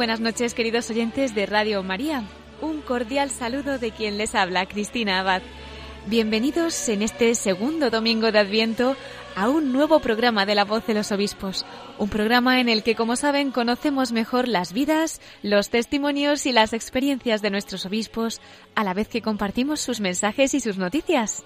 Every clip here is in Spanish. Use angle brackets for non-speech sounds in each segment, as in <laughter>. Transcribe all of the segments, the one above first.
Buenas noches, queridos oyentes de Radio María. Un cordial saludo de quien les habla, Cristina Abad. Bienvenidos en este segundo domingo de Adviento a un nuevo programa de La Voz de los Obispos, un programa en el que, como saben, conocemos mejor las vidas, los testimonios y las experiencias de nuestros obispos, a la vez que compartimos sus mensajes y sus noticias.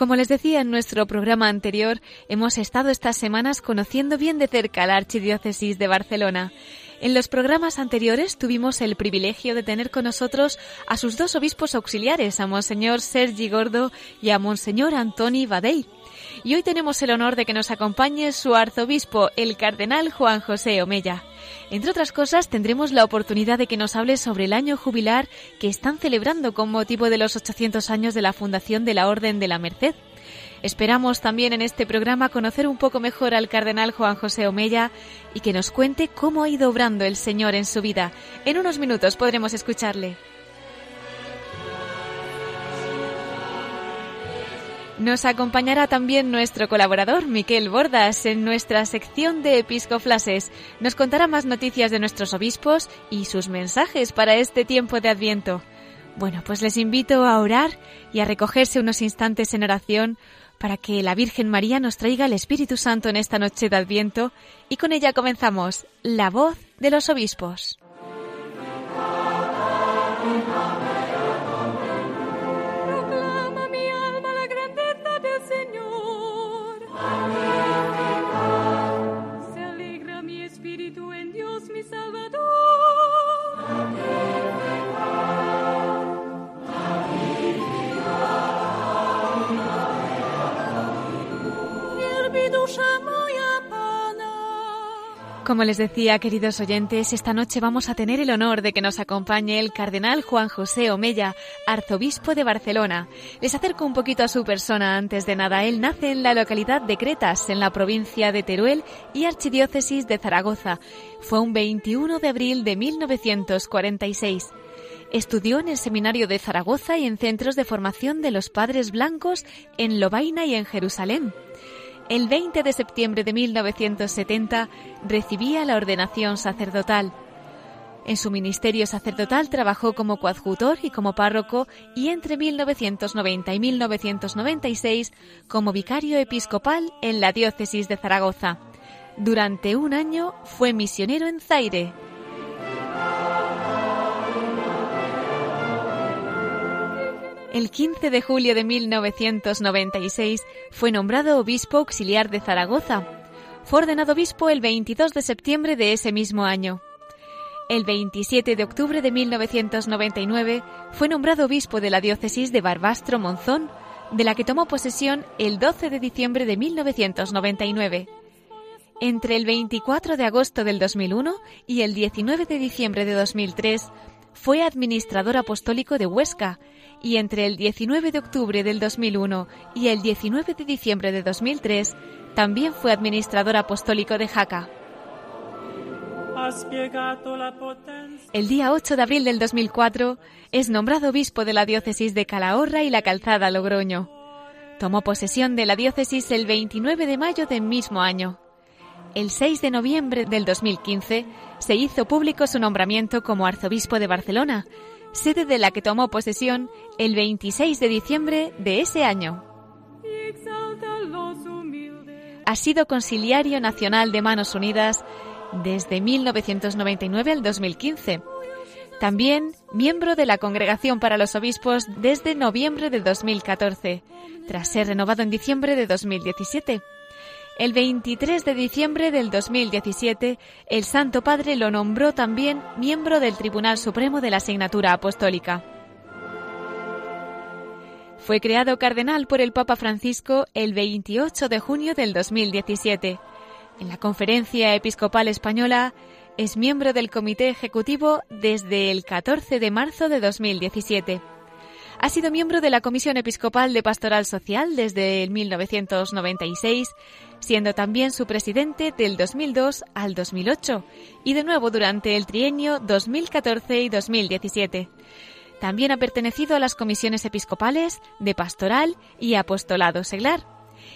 Como les decía en nuestro programa anterior, hemos estado estas semanas conociendo bien de cerca la Archidiócesis de Barcelona. En los programas anteriores tuvimos el privilegio de tener con nosotros a sus dos obispos auxiliares, a Monseñor Sergi Gordo y a Monseñor Antoni Badell. Y hoy tenemos el honor de que nos acompañe su arzobispo, el cardenal Juan José Omella. Entre otras cosas, tendremos la oportunidad de que nos hable sobre el año jubilar que están celebrando con motivo de los 800 años de la fundación de la Orden de la Merced. Esperamos también en este programa conocer un poco mejor al cardenal Juan José Omella y que nos cuente cómo ha ido obrando el Señor en su vida. En unos minutos podremos escucharle. Nos acompañará también nuestro colaborador, Miquel Bordas, en nuestra sección de Episcoflases. Nos contará más noticias de nuestros obispos y sus mensajes para este tiempo de Adviento. Bueno, pues les invito a orar y a recogerse unos instantes en oración para que la Virgen María nos traiga el Espíritu Santo en esta noche de Adviento y con ella comenzamos La voz de los obispos. Como les decía, queridos oyentes, esta noche vamos a tener el honor de que nos acompañe el cardenal Juan José Omella, arzobispo de Barcelona. Les acerco un poquito a su persona antes de nada. Él nace en la localidad de Cretas, en la provincia de Teruel y archidiócesis de Zaragoza. Fue un 21 de abril de 1946. Estudió en el Seminario de Zaragoza y en centros de formación de los Padres Blancos en Lobaina y en Jerusalén el 20 de septiembre de 1970 recibía la ordenación sacerdotal. En su ministerio sacerdotal trabajó como coadjutor y como párroco y entre 1990 y 1996 como vicario episcopal en la diócesis de Zaragoza. Durante un año fue misionero en Zaire. El 15 de julio de 1996 fue nombrado obispo auxiliar de Zaragoza. Fue ordenado obispo el 22 de septiembre de ese mismo año. El 27 de octubre de 1999 fue nombrado obispo de la diócesis de Barbastro Monzón, de la que tomó posesión el 12 de diciembre de 1999. Entre el 24 de agosto del 2001 y el 19 de diciembre de 2003 fue administrador apostólico de Huesca y entre el 19 de octubre del 2001 y el 19 de diciembre de 2003 también fue administrador apostólico de Jaca. El día 8 de abril del 2004 es nombrado obispo de la diócesis de Calahorra y la Calzada Logroño. Tomó posesión de la diócesis el 29 de mayo del mismo año. El 6 de noviembre del 2015 se hizo público su nombramiento como arzobispo de Barcelona, sede de la que tomó posesión el 26 de diciembre de ese año. Ha sido conciliario nacional de Manos Unidas desde 1999 al 2015. También miembro de la Congregación para los Obispos desde noviembre de 2014, tras ser renovado en diciembre de 2017. El 23 de diciembre del 2017, el Santo Padre lo nombró también miembro del Tribunal Supremo de la Asignatura Apostólica. Fue creado cardenal por el Papa Francisco el 28 de junio del 2017. en la Conferencia Episcopal Española, es miembro del Comité Ejecutivo desde el 14 de marzo de 2017. Ha sido miembro de la Comisión Episcopal de Pastoral Social desde el 1996, siendo también su presidente del 2002 al 2008 y de nuevo durante el trienio 2014 y 2017. También ha pertenecido a las comisiones episcopales de Pastoral y Apostolado Seglar.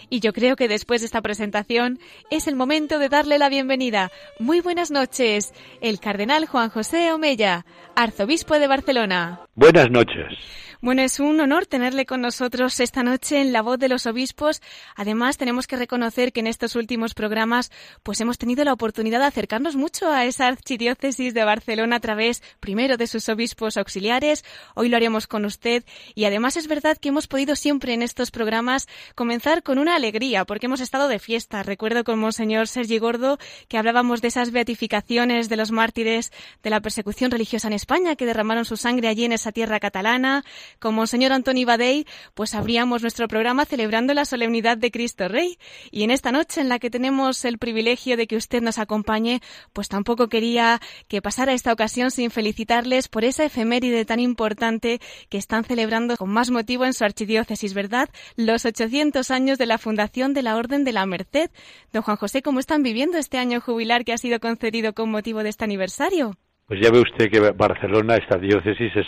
Y yo creo que después de esta presentación es el momento de darle la bienvenida. Muy buenas noches, el cardenal Juan José Omella, arzobispo de Barcelona. Buenas noches. Bueno, es un honor tenerle con nosotros esta noche en La Voz de los Obispos. Además, tenemos que reconocer que en estos últimos programas pues hemos tenido la oportunidad de acercarnos mucho a esa archidiócesis de Barcelona a través primero de sus obispos auxiliares. Hoy lo haremos con usted y además es verdad que hemos podido siempre en estos programas comenzar con una alegría porque hemos estado de fiesta. Recuerdo con Monseñor Sergi Gordo que hablábamos de esas beatificaciones de los mártires de la persecución religiosa en España que derramaron su sangre allí en esa tierra catalana como señor Antoni Badei, pues abríamos nuestro programa celebrando la solemnidad de Cristo Rey. Y en esta noche en la que tenemos el privilegio de que usted nos acompañe, pues tampoco quería que pasara esta ocasión sin felicitarles por esa efeméride tan importante que están celebrando con más motivo en su archidiócesis, ¿verdad? Los 800 años de la fundación de la Orden de la Merced. Don Juan José, ¿cómo están viviendo este año jubilar que ha sido concedido con motivo de este aniversario? Pues ya ve usted que Barcelona, esta diócesis, es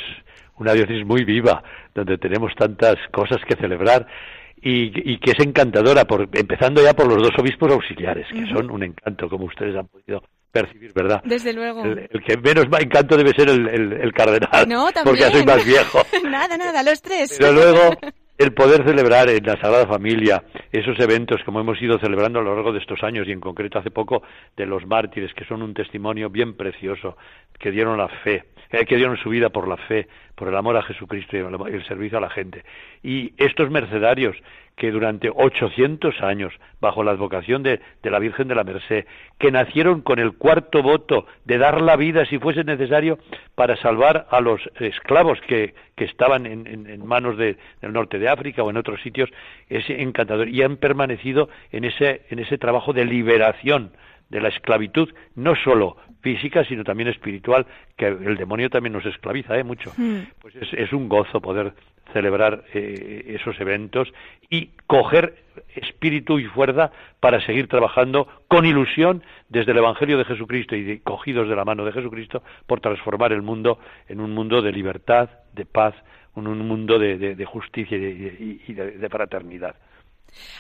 una diócesis muy viva, donde tenemos tantas cosas que celebrar y, que es encantadora, por, empezando ya por los dos obispos auxiliares, que son un encanto, como ustedes han podido percibir, ¿verdad? Desde luego. El, que menos encanto debe ser el, cardenal, no, porque ya soy más viejo. <laughs> nada, nada, los tres. Pero luego el poder celebrar en la Sagrada Familia esos eventos como hemos ido celebrando a lo largo de estos años y en concreto hace poco de los mártires que son un testimonio bien precioso que dieron la fe eh, que dieron su vida por la fe, por el amor a Jesucristo y el servicio a la gente. Y estos mercedarios que durante 800 años, bajo la advocación de, la Virgen de la Merced, que nacieron con el cuarto voto de dar la vida si fuese necesario para salvar a los esclavos que, estaban en, manos del norte de África o en otros sitios, es encantador. Y han permanecido en ese, en ese trabajo de liberación de la esclavitud, no solo física, sino también espiritual, que el demonio también nos esclaviza ¿eh? mucho. Hmm. Pues es, un gozo poder celebrar eh, esos eventos y coger espíritu y fuerza para seguir trabajando con ilusión desde el Evangelio de Jesucristo y cogidos de la mano de Jesucristo por transformar el mundo en un mundo de libertad, de paz, en un mundo de, justicia y de fraternidad.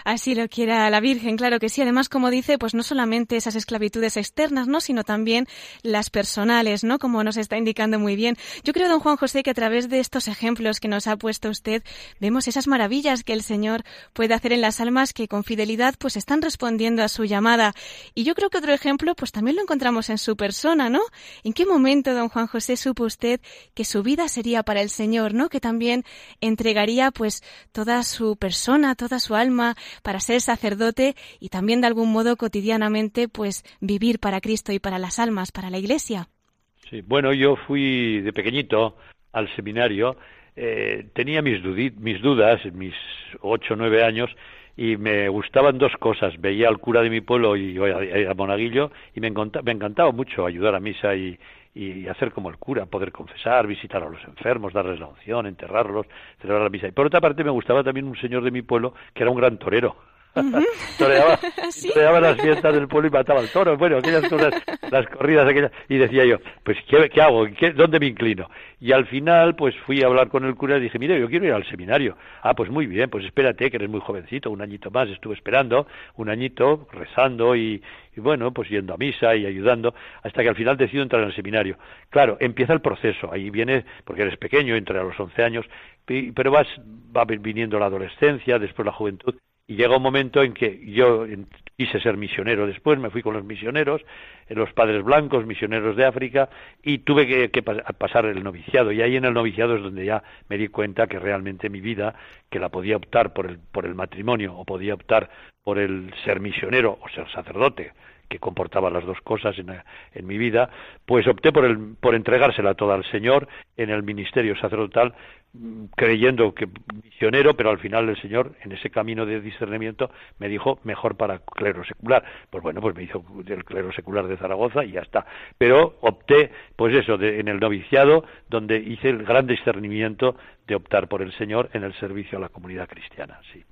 Así lo quiera la Virgen, claro que sí. Además, como dice, pues no solamente esas esclavitudes externas, ¿no? Sino también las personales, ¿no? Como nos está indicando muy bien. Yo creo, don Juan José, que a través de estos ejemplos que nos ha puesto usted, vemos esas maravillas que el Señor puede hacer en las almas que con fidelidad pues están respondiendo a su llamada. Y yo creo que otro ejemplo, pues también lo encontramos en su persona, ¿no? ¿En qué momento, don Juan José, supo usted que su vida sería para el Señor, ¿no? Que también entregaría pues toda su persona, toda su alma, para ser sacerdote y también de algún modo cotidianamente pues vivir para Cristo y para las almas, para la Iglesia. Sí, bueno, yo fui de pequeñito al seminario, eh, tenía mis, mis dudas, mis ocho o nueve años, y me gustaban dos cosas. Veía al cura de mi pueblo y a, Monaguillo y me, me encantaba mucho ayudar a misa y, y hacer como el cura, poder confesar, visitar a los enfermos, darles la unción, enterrarlos, celebrar la misa. Y por otra parte me gustaba también un señor de mi pueblo que era un gran torero. <laughs> <laughs> toreaba, las fiestas del pueblo y mataba al toro. Bueno, aquellas cosas, <laughs> las corridas aquellas. Y decía yo, pues, ¿qué, qué hago? ¿Qué, ¿Dónde me inclino? Y al final, pues fui a hablar con el cura y dije, mire, yo quiero ir al seminario. Ah, pues muy bien, pues espérate, que eres muy jovencito, un añito más. Estuve esperando, un añito, rezando y, y bueno, pues yendo a misa y ayudando, hasta que al final decido entrar en el seminario. Claro, empieza el proceso, ahí viene, porque eres pequeño, entré a los 11 años, pero vas, va viniendo la adolescencia, después la juventud, y llega un momento en que yo quise ser misionero después, me fui con los misioneros, eh, los padres blancos, misioneros de África, y tuve que, pasar el noviciado. Y ahí en el noviciado es donde ya me di cuenta que realmente mi vida, que la podía optar por el, por el matrimonio o podía optar por el ser misionero o ser sacerdote, que comportaba las dos cosas en, en, mi vida, pues opté por, el, por entregársela toda al Señor en el ministerio sacerdotal creyendo que misionero, pero al final el Señor, en ese camino de discernimiento, me dijo mejor para clero secular. Pues bueno, pues me hizo el clero secular de Zaragoza y ya está. Pero opté, pues eso, en el noviciado, donde hice el gran discernimiento de optar por el Señor en el servicio a la comunidad cristiana, sí.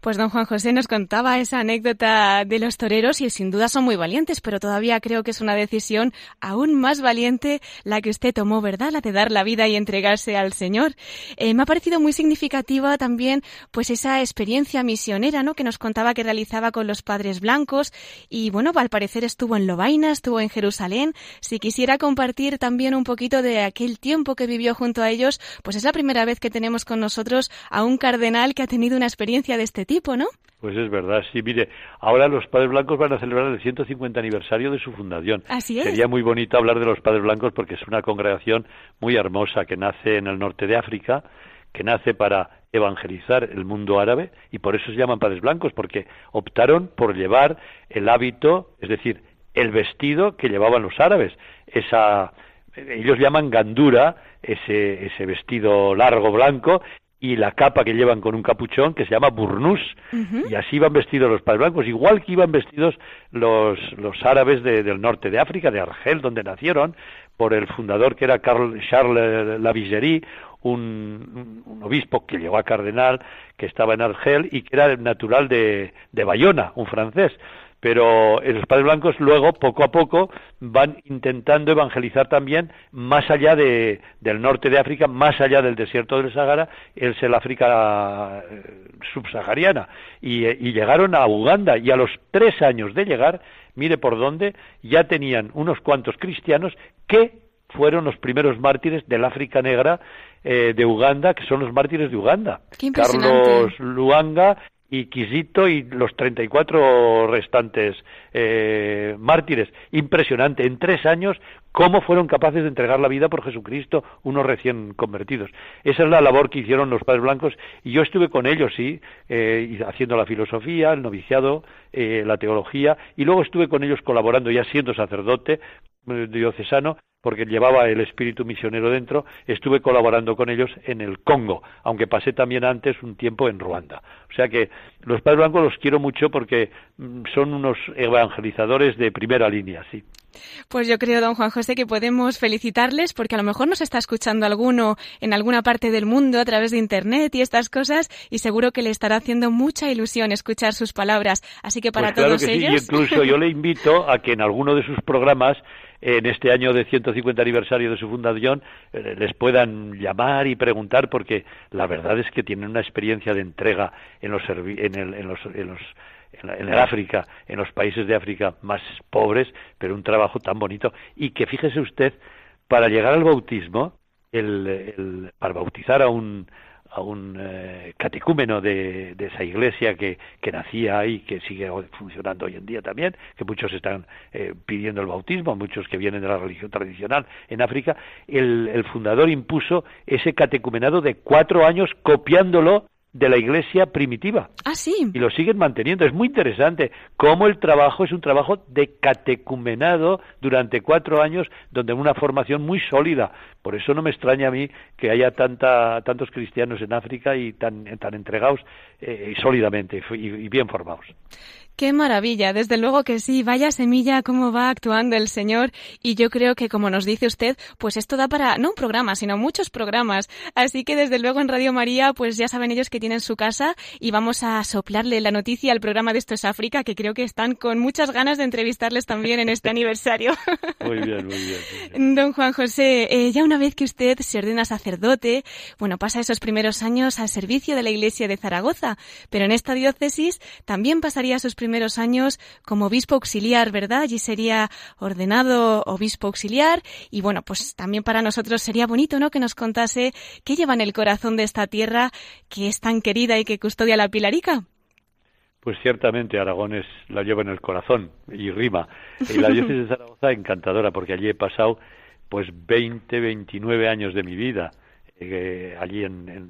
Pues don Juan José nos contaba esa anécdota de los toreros y sin duda son muy valientes, pero todavía creo que es una decisión aún más valiente la que usted tomó, ¿verdad? La de dar la vida y entregarse al Señor. Eh, me ha parecido muy significativa también pues esa experiencia misionera, ¿no? Que nos contaba que realizaba con los padres blancos y bueno, al parecer estuvo en Lobaina, estuvo en Jerusalén. Si quisiera compartir también un poquito de aquel tiempo que vivió junto a ellos, pues es la primera vez que tenemos con nosotros a un cardenal que ha tenido una experiencia de este tipo, ¿no? Pues es verdad, sí, mire, ahora los Padres Blancos van a celebrar el 150 aniversario de su fundación. Así es. Sería muy bonito hablar de los Padres Blancos porque es una congregación muy hermosa que nace en el norte de África, que nace para evangelizar el mundo árabe y por eso se llaman Padres Blancos, porque optaron por llevar el hábito, es decir, el vestido que llevaban los árabes, esa ellos llaman gandura, ese, ese vestido largo blanco, y la capa que llevan con un capuchón que se llama burnús y así iban vestidos los padres blancos igual que iban vestidos los, los árabes del norte de África de Argel donde nacieron por el fundador que era Carl, Charles Lavigerie un, un, obispo que llegó a cardenal que estaba en Argel y que era natural de, de Bayona un francés pero los padres blancos luego, poco a poco, van intentando evangelizar también más allá de, del norte de África, más allá del desierto del Sahara, es el África eh, subsahariana, y, eh, y llegaron a Uganda, y a los tres años de llegar, mire por dónde, ya tenían unos cuantos cristianos que fueron los primeros mártires del África Negra eh, de Uganda, que son los mártires de Uganda. Carlos Luanga y Quisito y los 34 restantes eh, mártires. Impresionante. En tres años, cómo fueron capaces de entregar la vida por Jesucristo unos recién convertidos. Esa es la labor que hicieron los padres blancos y yo estuve con ellos, sí, eh, haciendo la filosofía, el noviciado, eh, la teología y luego estuve con ellos colaborando ya siendo sacerdote diocesano porque llevaba el espíritu misionero dentro, estuve colaborando con ellos en el Congo, aunque pasé también antes un tiempo en Ruanda. O sea que los padres blancos los quiero mucho porque mm, son unos evangelizadores de primera línea, sí. Pues yo creo, don Juan José, que podemos felicitarles porque a lo mejor nos está escuchando alguno en alguna parte del mundo a través de Internet y estas cosas y seguro que le estará haciendo mucha ilusión escuchar sus palabras. Así que para pues todos ellos... incluso yo le invito a que en alguno de sus programas en este año de 150 aniversario de su fundación eh, les puedan llamar y preguntar porque la verdad es que tienen una experiencia de entrega en los en, el, en los, en los en, el África, en los países de África más pobres, pero un trabajo tan bonito. Y que fíjese usted para llegar al bautismo, el, el, para bautizar a un a un eh, catecúmeno de, esa iglesia que, que nacía ahí, que sigue funcionando hoy en día también, que muchos están eh, pidiendo el bautismo, muchos que vienen de la religión tradicional en África, el, el fundador impuso ese catecumenado de cuatro años copiándolo de la iglesia primitiva. Ah, sí. Y lo siguen manteniendo. Es muy interesante cómo el trabajo es un trabajo de catecumenado durante cuatro años, donde una formación muy sólida. Por eso no me extraña a mí que haya tanta, tantos cristianos en África y tan, tan entregados eh, y sólidamente y bien formados. Qué maravilla, desde luego que sí, vaya semilla cómo va actuando el Señor y yo creo que como nos dice usted, pues esto da para no un programa, sino muchos programas. Así que desde luego en Radio María, pues ya saben ellos que tienen su casa y vamos a soplarle la noticia al programa de Esto es África, que creo que están con muchas ganas de entrevistarles también en este aniversario. <laughs> Muy bien, muy bien. Don Juan José, eh, ya una vez que usted se ordena sacerdote, bueno, pasa esos primeros años al servicio de la Iglesia de Zaragoza, pero en esta diócesis también pasaría sus primeros primeros años como obispo auxiliar, ¿verdad? Allí sería ordenado obispo auxiliar y bueno, pues también para nosotros sería bonito, ¿no? Que nos contase qué lleva en el corazón de esta tierra que es tan querida y que custodia la Pilarica. Pues ciertamente Aragones la lleva en el corazón y rima. Y la diócesis de <laughs> Zaragoza encantadora porque allí he pasado pues 20, 29 años de mi vida. Eh, allí en,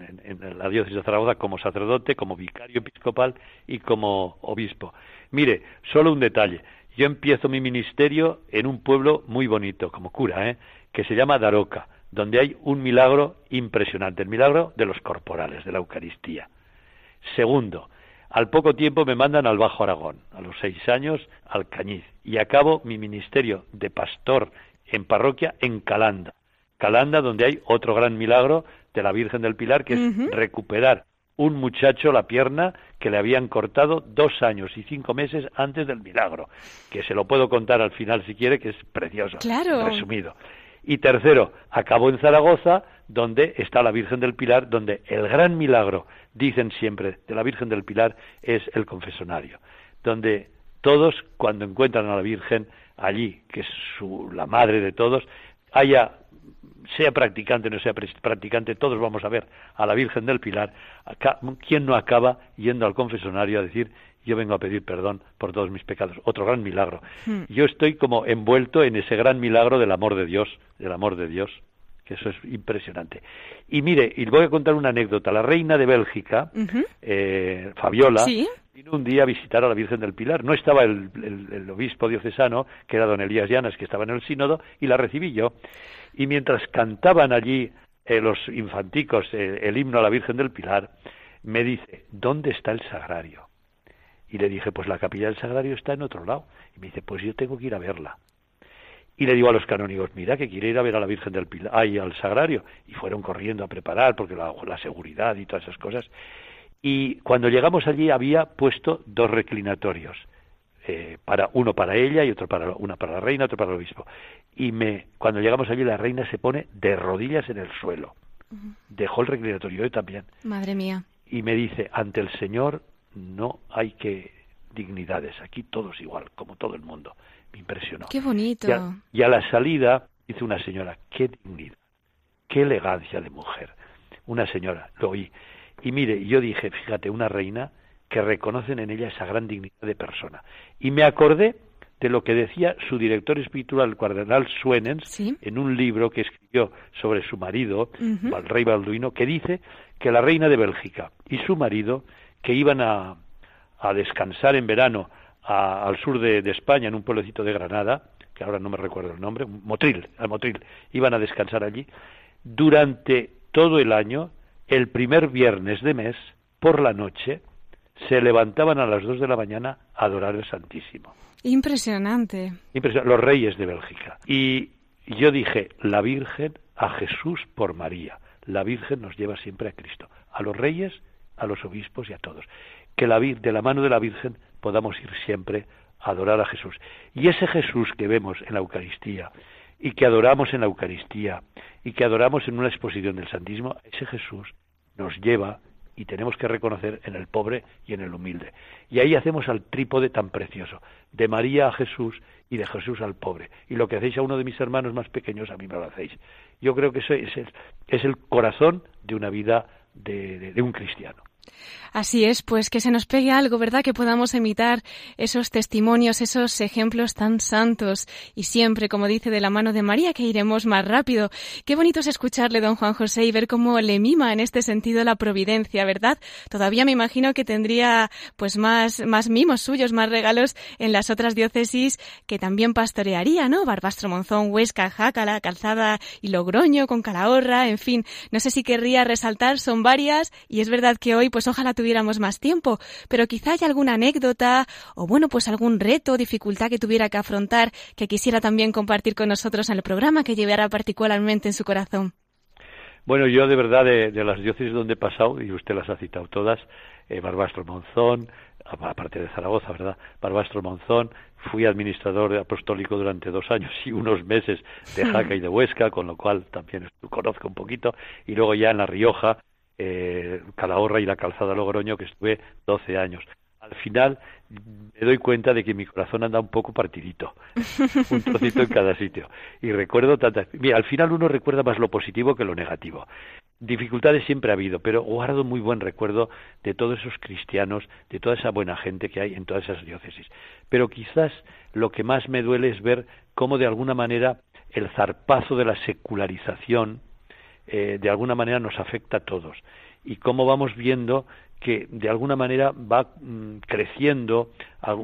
la diócesis de Zaragoza como sacerdote, como vicario episcopal y como obispo. Mire, solo un detalle. Yo empiezo mi ministerio en un pueblo muy bonito, como cura, ¿eh? que se llama Daroca. donde hay un milagro impresionante, el milagro de los corporales, de la Eucaristía. Segundo, al poco tiempo me mandan al Bajo Aragón, a los seis años al Cañiz, y acabo mi ministerio de pastor en parroquia en Calanda. Calanda, donde hay otro gran milagro de la Virgen del Pilar, que es recuperar un muchacho la pierna que le habían cortado dos años y cinco meses antes del milagro, que se lo puedo contar al final si quiere, que es precioso, claro. resumido. Y tercero, acabó en Zaragoza, donde está la Virgen del Pilar, donde el gran milagro, dicen siempre, de la Virgen del Pilar es el confesonario, donde todos, cuando encuentran a la Virgen allí, que es su, la madre de todos, haya sea practicante o no sea practicante, todos vamos a ver a la Virgen del Pilar, ¿quién no acaba yendo al confesonario a decir yo vengo a pedir perdón por todos mis pecados? Otro gran milagro. Hmm. Yo estoy como envuelto en ese gran milagro del amor de Dios, del amor de Dios, que eso es impresionante. Y mire, y voy a contar una anécdota. La reina de Bélgica, eh, Fabiola, vino un día a visitar a la Virgen del Pilar. No estaba el, el obispo diocesano, que era don Elías Llanas, que estaba en el sínodo, y la recibí yo y mientras cantaban allí eh, los infanticos eh, el himno a la Virgen del Pilar, me dice, ¿dónde está el sagrario? Y le dije, pues la capilla del sagrario está en otro lado. Y me dice, pues yo tengo que ir a verla. Y le digo a los canónigos, mira que quiere ir a ver a la Virgen del Pilar, ahí al sagrario. Y fueron corriendo a preparar, porque la, la seguridad y todas esas cosas. Y cuando llegamos allí había puesto dos reclinatorios. Eh, para uno para ella y otro para una para la reina, otro para el obispo. Y me cuando llegamos allí la reina se pone de rodillas en el suelo. Dejó el reclinatorio yo también. Madre mía. Y me dice, ante el Señor no hay que dignidades, aquí todos igual, como todo el mundo. Me impresionó. Qué bonito. Y a, la salida dice una señora, qué dignidad, qué elegancia de mujer. Una señora, lo oí. Y mire, yo dije, fíjate, una reina que reconocen en ella esa gran dignidad de persona. Y me acordé de lo que decía su director espiritual, el cardenal Suenens, en un libro que escribió sobre su marido, el rey Balduino, que dice que la reina de Bélgica y su marido, que iban a, a descansar en verano al sur de, España, en un pueblecito de Granada, que ahora no me recuerdo el nombre, Motril, al Motril, iban a descansar allí, durante todo el año, el primer viernes de mes, por la noche, se levantaban a las dos de la mañana a adorar al Santísimo. Impresionante. Los reyes de Bélgica. Y yo dije, la Virgen a Jesús por María. La Virgen nos lleva siempre a Cristo. A los reyes, a los obispos y a todos. Que la, de la mano de la Virgen podamos ir siempre a adorar a Jesús. Y ese Jesús que vemos en la Eucaristía y que adoramos en la Eucaristía y que adoramos en una exposición del Santísimo, ese Jesús nos lleva y tenemos que reconocer en el pobre y en el humilde. Y ahí hacemos al trípode tan precioso, de María a Jesús y de Jesús al pobre. Y lo que hacéis a uno de mis hermanos más pequeños, a mí me lo hacéis. Yo creo que eso es el, es el corazón de una vida de un cristiano. Así es, pues que se nos pegue algo, ¿verdad? Que podamos imitar esos testimonios, esos ejemplos tan santos y siempre, como dice, de la mano de María, que iremos más rápido. Qué bonito es escucharle, don Juan José, y ver cómo le mima en este sentido la providencia, ¿verdad? Todavía me imagino que tendría pues más, más mimos suyos, más regalos en las otras diócesis que también pastorearía, ¿no? Barbastro Monzón, Huesca, Jácala, Calzada y Logroño, con Calahorra, en fin. No sé si querría resaltar, son varias, y es verdad que hoy pues ojalá tuviéramos más tiempo, pero quizá haya alguna anécdota o bueno, pues algún reto dificultad que tuviera que afrontar que quisiera también compartir con nosotros en el programa que llevara particularmente en su corazón. Bueno, yo de verdad de, las diócesis donde he pasado, y usted las ha citado todas, eh, Barbastro Monzón, aparte de Zaragoza, ¿verdad? Barbastro Monzón, fui administrador apostólico durante dos años y unos meses de Jaca y de Huesca, con lo cual también conozco un poquito, y luego ya en La Rioja, eh, Calahorra y la Calzada Logroño, que estuve 12 años. Al final me doy cuenta de que mi corazón anda un poco partidito, <laughs> un trocito en cada sitio. Y recuerdo tantas... Mira, al final uno recuerda más lo positivo que lo negativo. Dificultades siempre ha habido, pero guardo muy buen recuerdo de todos esos cristianos, de toda esa buena gente que hay en todas esas diócesis. Pero quizás lo que más me duele es ver cómo de alguna manera el zarpazo de la secularización, eh, de alguna manera nos afecta a todos y cómo vamos viendo que de alguna manera va mm, creciendo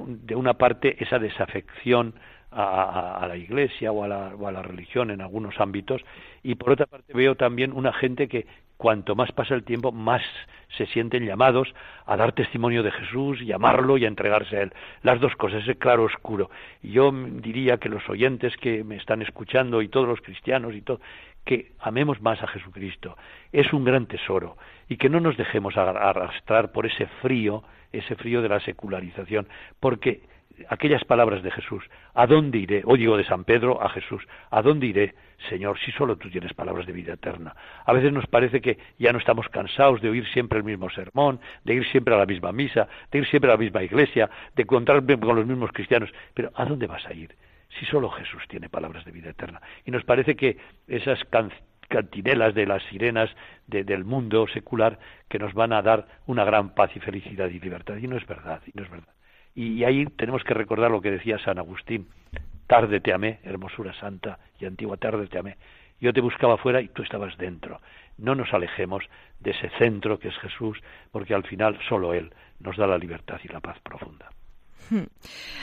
de una parte esa desafección a, la iglesia o a la, o a la religión en algunos ámbitos y por otra parte veo también una gente que cuanto más pasa el tiempo, más se sienten llamados a dar testimonio de Jesús y amarlo y a entregarse a Él. Las dos cosas, ese claro oscuro. Yo diría que los oyentes que me están escuchando y todos los cristianos y todo, que amemos más a Jesucristo. Es un gran tesoro y que no nos dejemos arrastrar por ese frío, ese frío de la secularización, porque aquellas palabras de Jesús, ¿a dónde iré? O digo de San Pedro a Jesús, ¿a dónde iré, Señor, si solo tú tienes palabras de vida eterna? A veces nos parece que ya no estamos cansados de oír siempre el mismo sermón, de ir siempre a la misma misa, de ir siempre a la misma iglesia, de encontrarme con los mismos cristianos, pero ¿a dónde vas a ir? Si solo Jesús tiene palabras de vida eterna. Y nos parece que esas cantinelas de las sirenas del mundo secular que nos van a dar una gran paz y felicidad y libertad. Y no es verdad, y no es verdad. Y ahí tenemos que recordar lo que decía San Agustín, tarde te amé, hermosura santa y antigua, tarde te amé. Yo te buscaba fuera y tú estabas dentro. No nos alejemos de ese centro que es Jesús, porque al final solo Él nos da la libertad y la paz profunda.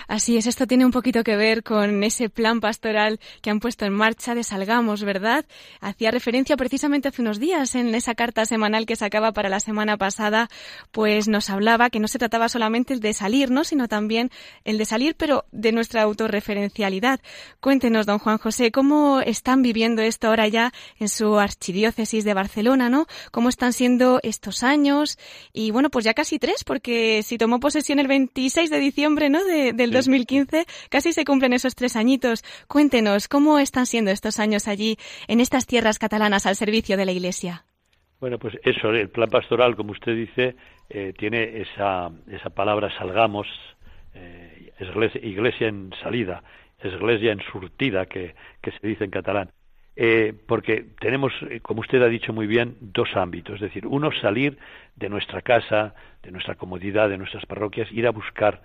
Así es, esto tiene un poquito que ver con ese plan pastoral que han puesto en marcha de Salgamos, ¿verdad? Hacía referencia precisamente hace unos días en esa carta semanal que sacaba para la semana pasada, pues nos hablaba que no se trataba solamente el de salir, ¿no? Sino también el de salir, pero de nuestra autorreferencialidad. Cuéntenos, don Juan José, ¿cómo están viviendo esto ahora ya en su archidiócesis de Barcelona, ¿no? ¿Cómo están siendo estos años? Y bueno, pues ya casi tres, porque si tomó posesión el 26 de diciembre, ¿no? del 2015, casi se cumplen esos tres añitos. Cuéntenos, ¿cómo están siendo estos años allí, en estas tierras catalanas, al servicio de la Iglesia? Bueno, pues eso, el plan pastoral, como usted dice, eh, tiene esa, esa palabra salgamos, eh, iglesia, en salida, iglesia en surtida, que, que se dice en catalán. Eh, porque tenemos, como usted ha dicho muy bien, dos ámbitos, es decir, uno salir de nuestra casa, de nuestra comodidad, de nuestras parroquias, ir a buscar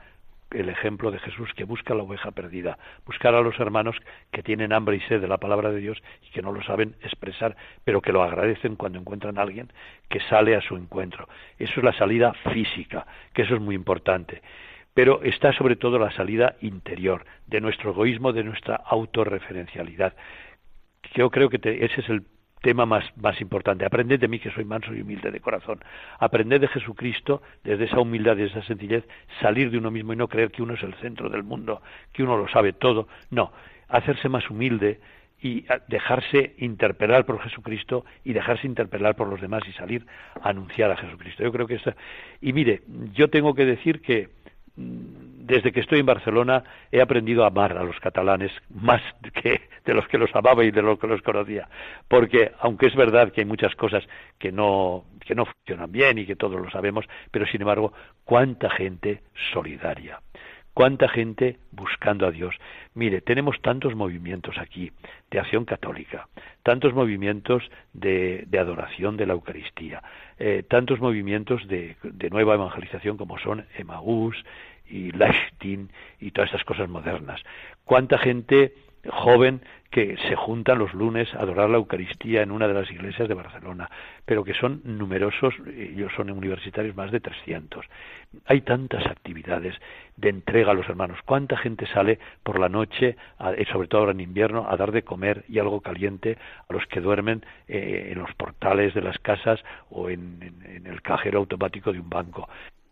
el ejemplo de Jesús que busca la oveja perdida, buscar a los hermanos que tienen hambre y sed de la palabra de Dios y que no lo saben expresar, pero que lo agradecen cuando encuentran a alguien que sale a su encuentro. Eso es la salida física, que eso es muy importante. Pero está sobre todo la salida interior, de nuestro egoísmo, de nuestra autorreferencialidad. Yo creo que ese es el tema más, más importante. Aprended de mí que soy manso y humilde de corazón. Aprended de Jesucristo, desde esa humildad y esa sencillez, salir de uno mismo y no creer que uno es el centro del mundo, que uno lo sabe todo. No, hacerse más humilde y dejarse interpelar por Jesucristo y dejarse interpelar por los demás y salir a anunciar a Jesucristo. Yo creo que esa... Y mire, yo tengo que decir que desde que estoy en Barcelona he aprendido a amar a los catalanes más que de los que los amaba y de los que los conocía, porque aunque es verdad que hay muchas cosas que no que no funcionan bien y que todos lo sabemos, pero sin embargo, cuánta gente solidaria, cuánta gente buscando a Dios. Mire, tenemos tantos movimientos aquí de acción católica, tantos movimientos de, adoración de la Eucaristía, eh, tantos movimientos de, de nueva evangelización como son Emaús, y Lechtin y todas estas cosas modernas. ¿Cuánta gente joven que se juntan los lunes a adorar la Eucaristía en una de las iglesias de Barcelona, pero que son numerosos, ellos son universitarios más de 300. Hay tantas actividades de entrega a los hermanos. ¿Cuánta gente sale por la noche, sobre todo ahora en invierno, a dar de comer y algo caliente a los que duermen eh, en los portales de las casas o en el cajero automático de un banco?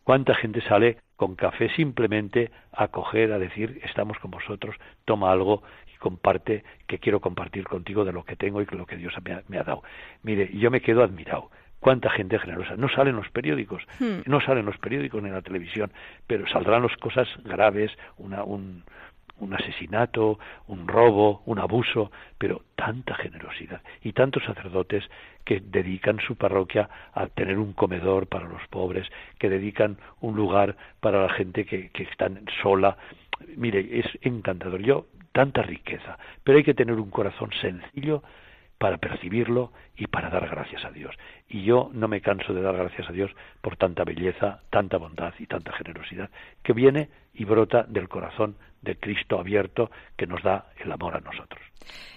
¿Cuánta gente sale con café simplemente a coger, a decir, estamos con vosotros, toma algo y comparte, que quiero compartir contigo de lo que tengo y de lo que Dios me ha, dado? Mire, yo me quedo admirado cuánta gente generosa. No salen los periódicos, hmm. no salen los periódicos ni en la televisión, pero saldrán las cosas graves, una, un, un asesinato, un robo, un abuso, pero tanta generosidad y tantos sacerdotes que dedican su parroquia a tener un comedor para los pobres, que dedican un lugar para la gente que, que está sola. Mire, es encantador. Yo, tanta riqueza, pero hay que tener un corazón sencillo para percibirlo y para dar gracias a Dios. Y yo no me canso de dar gracias a Dios por tanta belleza, tanta bondad y tanta generosidad que viene y brota del corazón de Cristo abierto que nos da el amor a nosotros.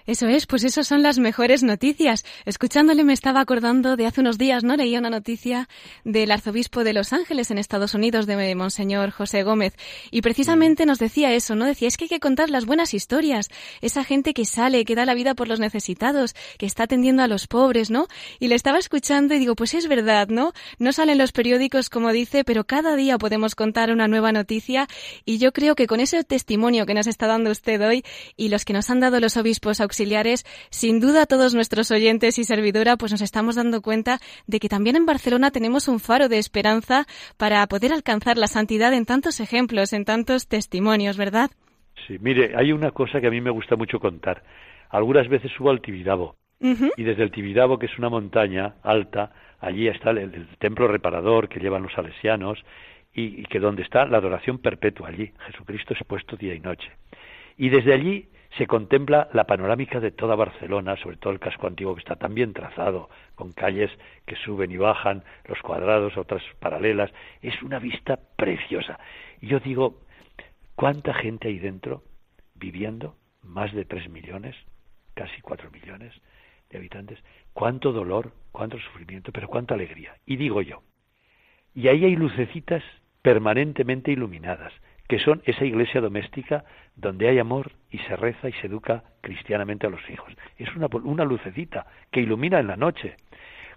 Eso es, pues eso son las mejores noticias. Escuchándole me estaba acordando de hace unos días, ¿no? Leía una noticia del arzobispo de Los Ángeles en Estados Unidos, de Monseñor José Gómez, y precisamente nos decía eso, ¿no? Decía, es que hay que contar las buenas historias, esa gente que sale, que da la vida por los necesitados, que está atendiendo a los pobres, ¿no? Y le estaba escuchando y digo, pues es verdad, ¿no? No salen los periódicos como dice, pero cada día podemos contar una nueva noticia y yo creo que con ese testimonio que nos está dando usted hoy y los que nos han dado los obispos auxiliares, sin duda todos nuestros oyentes y servidora, pues nos estamos dando cuenta de que también en Barcelona tenemos un faro de esperanza para poder alcanzar la santidad en tantos ejemplos, en tantos testimonios, ¿verdad? Sí, mire, hay una cosa que a mí me gusta mucho contar. Algunas veces subo al Tibidabo y desde el Tibidabo, que es una montaña alta, allí está el, templo reparador que llevan los salesianos y, y, que donde está la adoración perpetua allí, Jesucristo expuesto día y noche. Y desde allí se contempla la panorámica de toda Barcelona, sobre todo el casco antiguo que está tan bien trazado, con calles que suben y bajan, los cuadrados, otras paralelas. Es una vista preciosa. Y yo digo, ¿cuánta gente hay dentro viviendo? Más de tres millones, casi cuatro millones de habitantes. ¿Cuánto dolor, cuánto sufrimiento, pero cuánta alegría? Y digo yo, y ahí hay lucecitas permanentemente iluminadas que son esa iglesia doméstica donde hay amor y se reza y se educa cristianamente a los hijos. Es una, una lucecita que ilumina en la noche.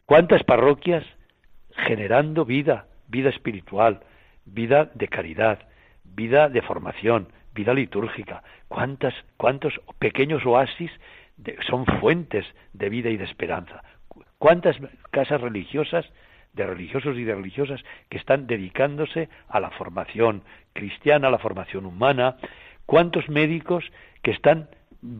¿Cuántas parroquias generando vida, vida espiritual, vida de caridad, vida de formación, vida litúrgica? ¿Cuántas, ¿Cuántos pequeños oasis son fuentes de vida y de esperanza? ¿Cuántas casas religiosas de religiosos y de religiosas que están dedicándose a la formación cristiana, a la formación humana, cuántos médicos que están,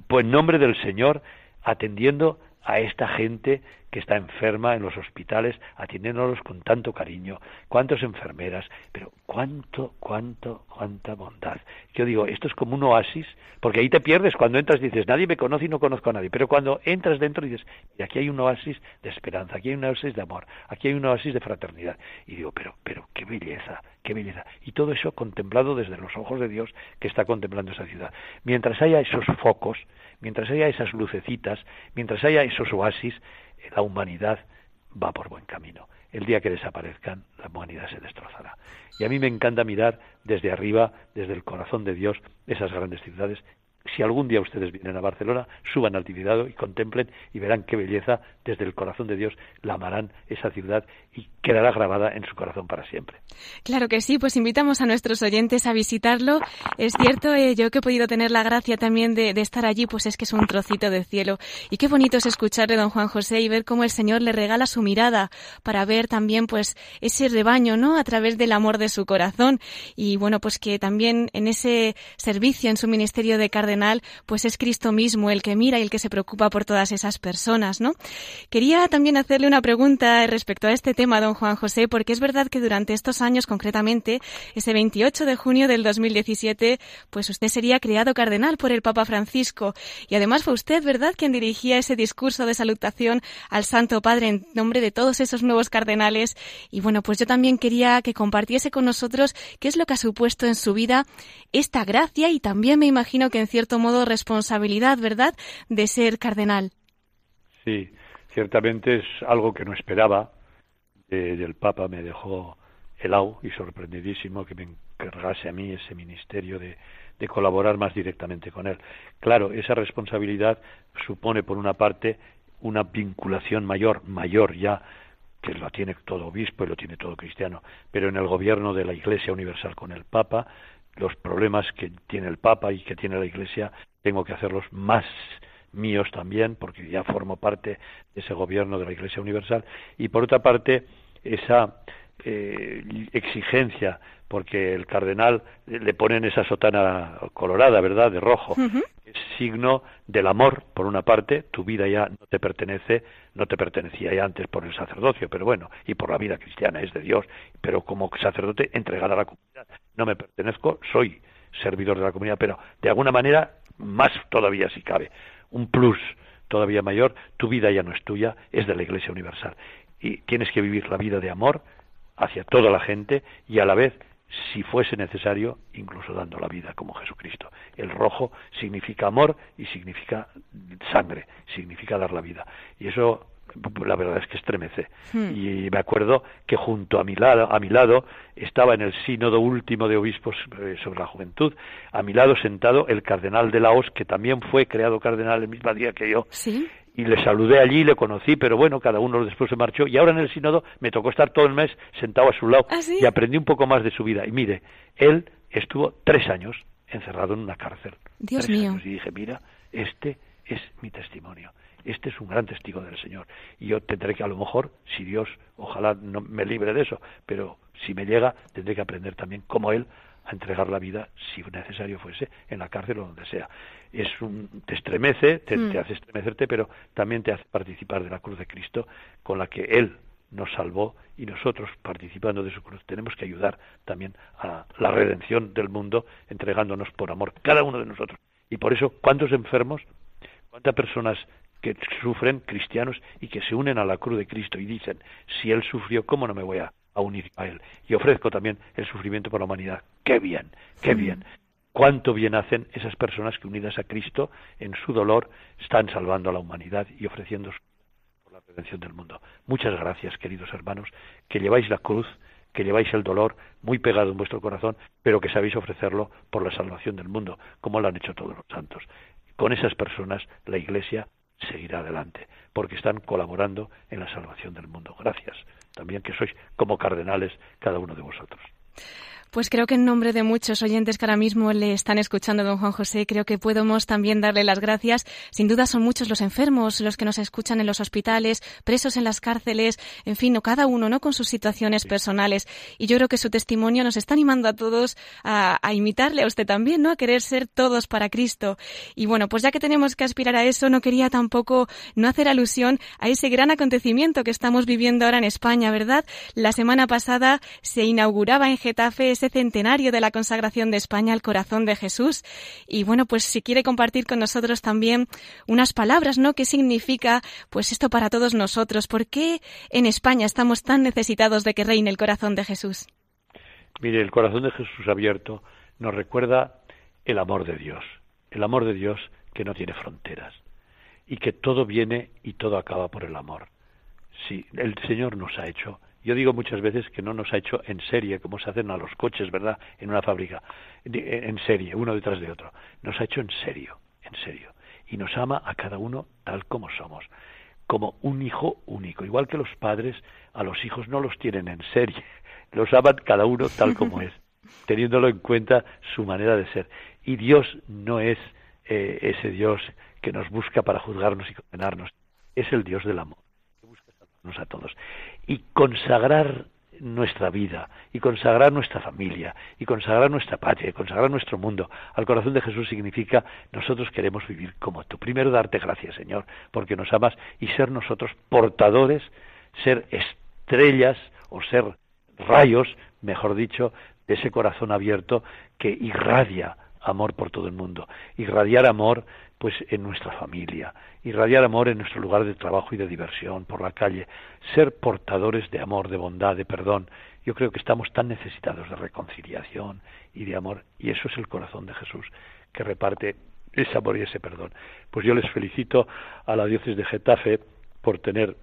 pues en nombre del Señor, atendiendo a esta gente que está enferma en los hospitales, atendiéndolos con tanto cariño, cuántas enfermeras, pero cuánto, cuánto, cuánta bondad. Yo digo, esto es como un oasis, porque ahí te pierdes cuando entras dices, nadie me conoce y no conozco a nadie, pero cuando entras dentro dices, y aquí hay un oasis de esperanza, aquí hay un oasis de amor, aquí hay un oasis de fraternidad. Y digo, pero, pero qué belleza, qué belleza. Y todo eso contemplado desde los ojos de Dios que está contemplando esa ciudad. Mientras haya esos focos, mientras haya esas lucecitas, mientras haya esos oasis, la humanidad va por buen camino. El día que desaparezcan, la humanidad se destrozará. Y a mí me encanta mirar desde arriba, desde el corazón de Dios, esas grandes ciudades si algún día ustedes vienen a Barcelona, suban al Tibidado y contemplen y verán qué belleza desde el corazón de Dios la amarán esa ciudad y quedará grabada en su corazón para siempre. Claro que sí, pues invitamos a nuestros oyentes a visitarlo. Es cierto, eh, yo que he podido tener la gracia también de, de, estar allí, pues es que es un trocito de cielo. Y qué bonito es escucharle, don Juan José, y ver cómo el Señor le regala su mirada para ver también, pues, ese rebaño, ¿no? A través del amor de su corazón. Y bueno, pues que también en ese servicio, en su ministerio de cardenal, pues es Cristo mismo el que mira y el que se preocupa por todas esas personas, ¿no? Quería también hacerle una pregunta respecto a este tema, don Juan José, porque es verdad que durante estos años, concretamente, ese 28 de junio del 2017, pues usted sería creado cardenal por el Papa Francisco. Y además fue usted, ¿verdad?, quien dirigía ese discurso de salutación al Santo Padre en nombre de todos esos nuevos cardenales. Y bueno, pues yo también quería que compartiese con nosotros qué es lo que ha supuesto en su vida esta gracia y también me imagino que en cierto modo responsabilidad, ¿verdad?, de ser cardenal. Sí, ciertamente es algo que no esperaba. del Papa me dejó helado y sorprendidísimo que me encargase a mí ese ministerio de, de colaborar más directamente con él. Claro, esa responsabilidad supone, por una parte, una vinculación mayor, mayor ya, que lo tiene todo obispo y lo tiene todo cristiano, pero en el gobierno de la Iglesia Universal con el Papa, los problemas que tiene el Papa y que tiene la Iglesia, tengo que hacerlos más míos también, porque ya formo parte de ese gobierno de la Iglesia Universal, y por otra parte, esa eh, exigencia, porque el cardenal le ponen esa sotana colorada, ¿verdad?, de rojo, es signo del amor, por una parte, tu vida ya no te pertenece, no te pertenecía ya antes por el sacerdocio, pero bueno, y por la vida cristiana, es de Dios, pero como sacerdote entregada a la comunidad. No me pertenezco, soy servidor de la comunidad, pero de alguna manera, más todavía si cabe, un plus todavía mayor, tu vida ya no es tuya, es de la Iglesia Universal. Y tienes que vivir la vida de amor hacia toda la gente y a la vez si fuese necesario, incluso dando la vida como Jesucristo. El rojo significa amor y significa sangre, significa dar la vida. Y eso la verdad es que estremece. Hmm. Y me acuerdo que junto a mi lado, a mi lado estaba en el sínodo último de obispos eh, sobre la juventud, a mi lado sentado el cardenal de Laos, que también fue creado cardenal el mismo día que yo. ¿Sí? y le saludé allí, le conocí, pero bueno, cada uno después se marchó. Y ahora en el sínodo me tocó estar todo el mes sentado a su lado ¿Ah, y aprendí un poco más de su vida. Y mire, él estuvo tres años encerrado en una cárcel. Dios mío. Y dije, mira, este es mi testimonio. Este es un gran testigo del Señor. Y yo tendré que, a lo mejor, si Dios, ojalá no me libre de eso, pero si me llega, tendré que aprender también como Él a entregar la vida, si necesario fuese, en la cárcel o donde sea es un, te estremece, te, mm. hace estremecerte, pero también te hace participar de la cruz de Cristo con la que Él nos salvó y nosotros, participando de su cruz, tenemos que ayudar también a la redención del mundo, entregándonos por amor, cada uno de nosotros. Y por eso, ¿cuántos enfermos, cuántas personas que sufren, cristianos, y que se unen a la cruz de Cristo y dicen, si Él sufrió, ¿cómo no me voy a, unir a Él? Y ofrezco también el sufrimiento por la humanidad. ¡Qué bien! ¡Qué bien! cuánto bien hacen esas personas que unidas a Cristo en su dolor están salvando a la humanidad y ofreciendo su por la redención del mundo. Muchas gracias, queridos hermanos, que lleváis la cruz, que lleváis el dolor muy pegado en vuestro corazón, pero que sabéis ofrecerlo por la salvación del mundo, como lo han hecho todos los santos. Con esas personas la Iglesia seguirá adelante, porque están colaborando en la salvación del mundo. Gracias también que sois como cardenales cada uno de vosotros. Pues creo que en nombre de muchos oyentes que ahora mismo le están escuchando, don Juan José, creo que podemos también darle las gracias. Sin duda son muchos los enfermos, los que nos escuchan en los hospitales, presos en las cárceles, en fin, cada uno, ¿no? Con sus situaciones personales. Y yo creo que su testimonio nos está animando a todos a, a imitarle a usted también, ¿no? A querer ser todos para Cristo. Y bueno, pues ya que tenemos que aspirar a eso, no quería tampoco no hacer alusión a ese gran acontecimiento que estamos viviendo ahora en España, ¿verdad? La semana pasada se inauguraba en Getafe centenario de la consagración de España al corazón de Jesús. Y bueno, pues si quiere compartir con nosotros también unas palabras, ¿no? ¿Qué significa pues esto para todos nosotros? ¿Por qué en España estamos tan necesitados de que reine el corazón de Jesús? Mire, el corazón de Jesús abierto nos recuerda el amor de Dios, el amor de Dios que no tiene fronteras y que todo viene y todo acaba por el amor. Sí, el Señor nos ha hecho yo digo muchas veces que no nos ha hecho en serie, como se hacen a los coches, ¿verdad?, en una fábrica, en serie, uno detrás de otro. Nos ha hecho en serio, en serio. Y nos ama a cada uno tal como somos, como un hijo único. Igual que los padres a los hijos no los tienen en serie, <laughs> los aman cada uno tal como es, <laughs> teniéndolo en cuenta su manera de ser. Y Dios no es eh, ese Dios que nos busca para juzgarnos y condenarnos, es el Dios del amor, que busca salvarnos a todos y consagrar nuestra vida y consagrar nuestra familia y consagrar nuestra patria y consagrar nuestro mundo al corazón de Jesús significa nosotros queremos vivir como tú. Primero darte gracias, Señor, porque nos amas y ser nosotros portadores, ser estrellas o ser rayos, mejor dicho, de ese corazón abierto que irradia amor por todo el mundo. Irradiar amor pues en nuestra familia, irradiar amor en nuestro lugar de trabajo y de diversión, por la calle, ser portadores de amor, de bondad, de perdón. Yo creo que estamos tan necesitados de reconciliación y de amor, y eso es el corazón de Jesús, que reparte ese amor y ese perdón. Pues yo les felicito a la diócesis de Getafe por tener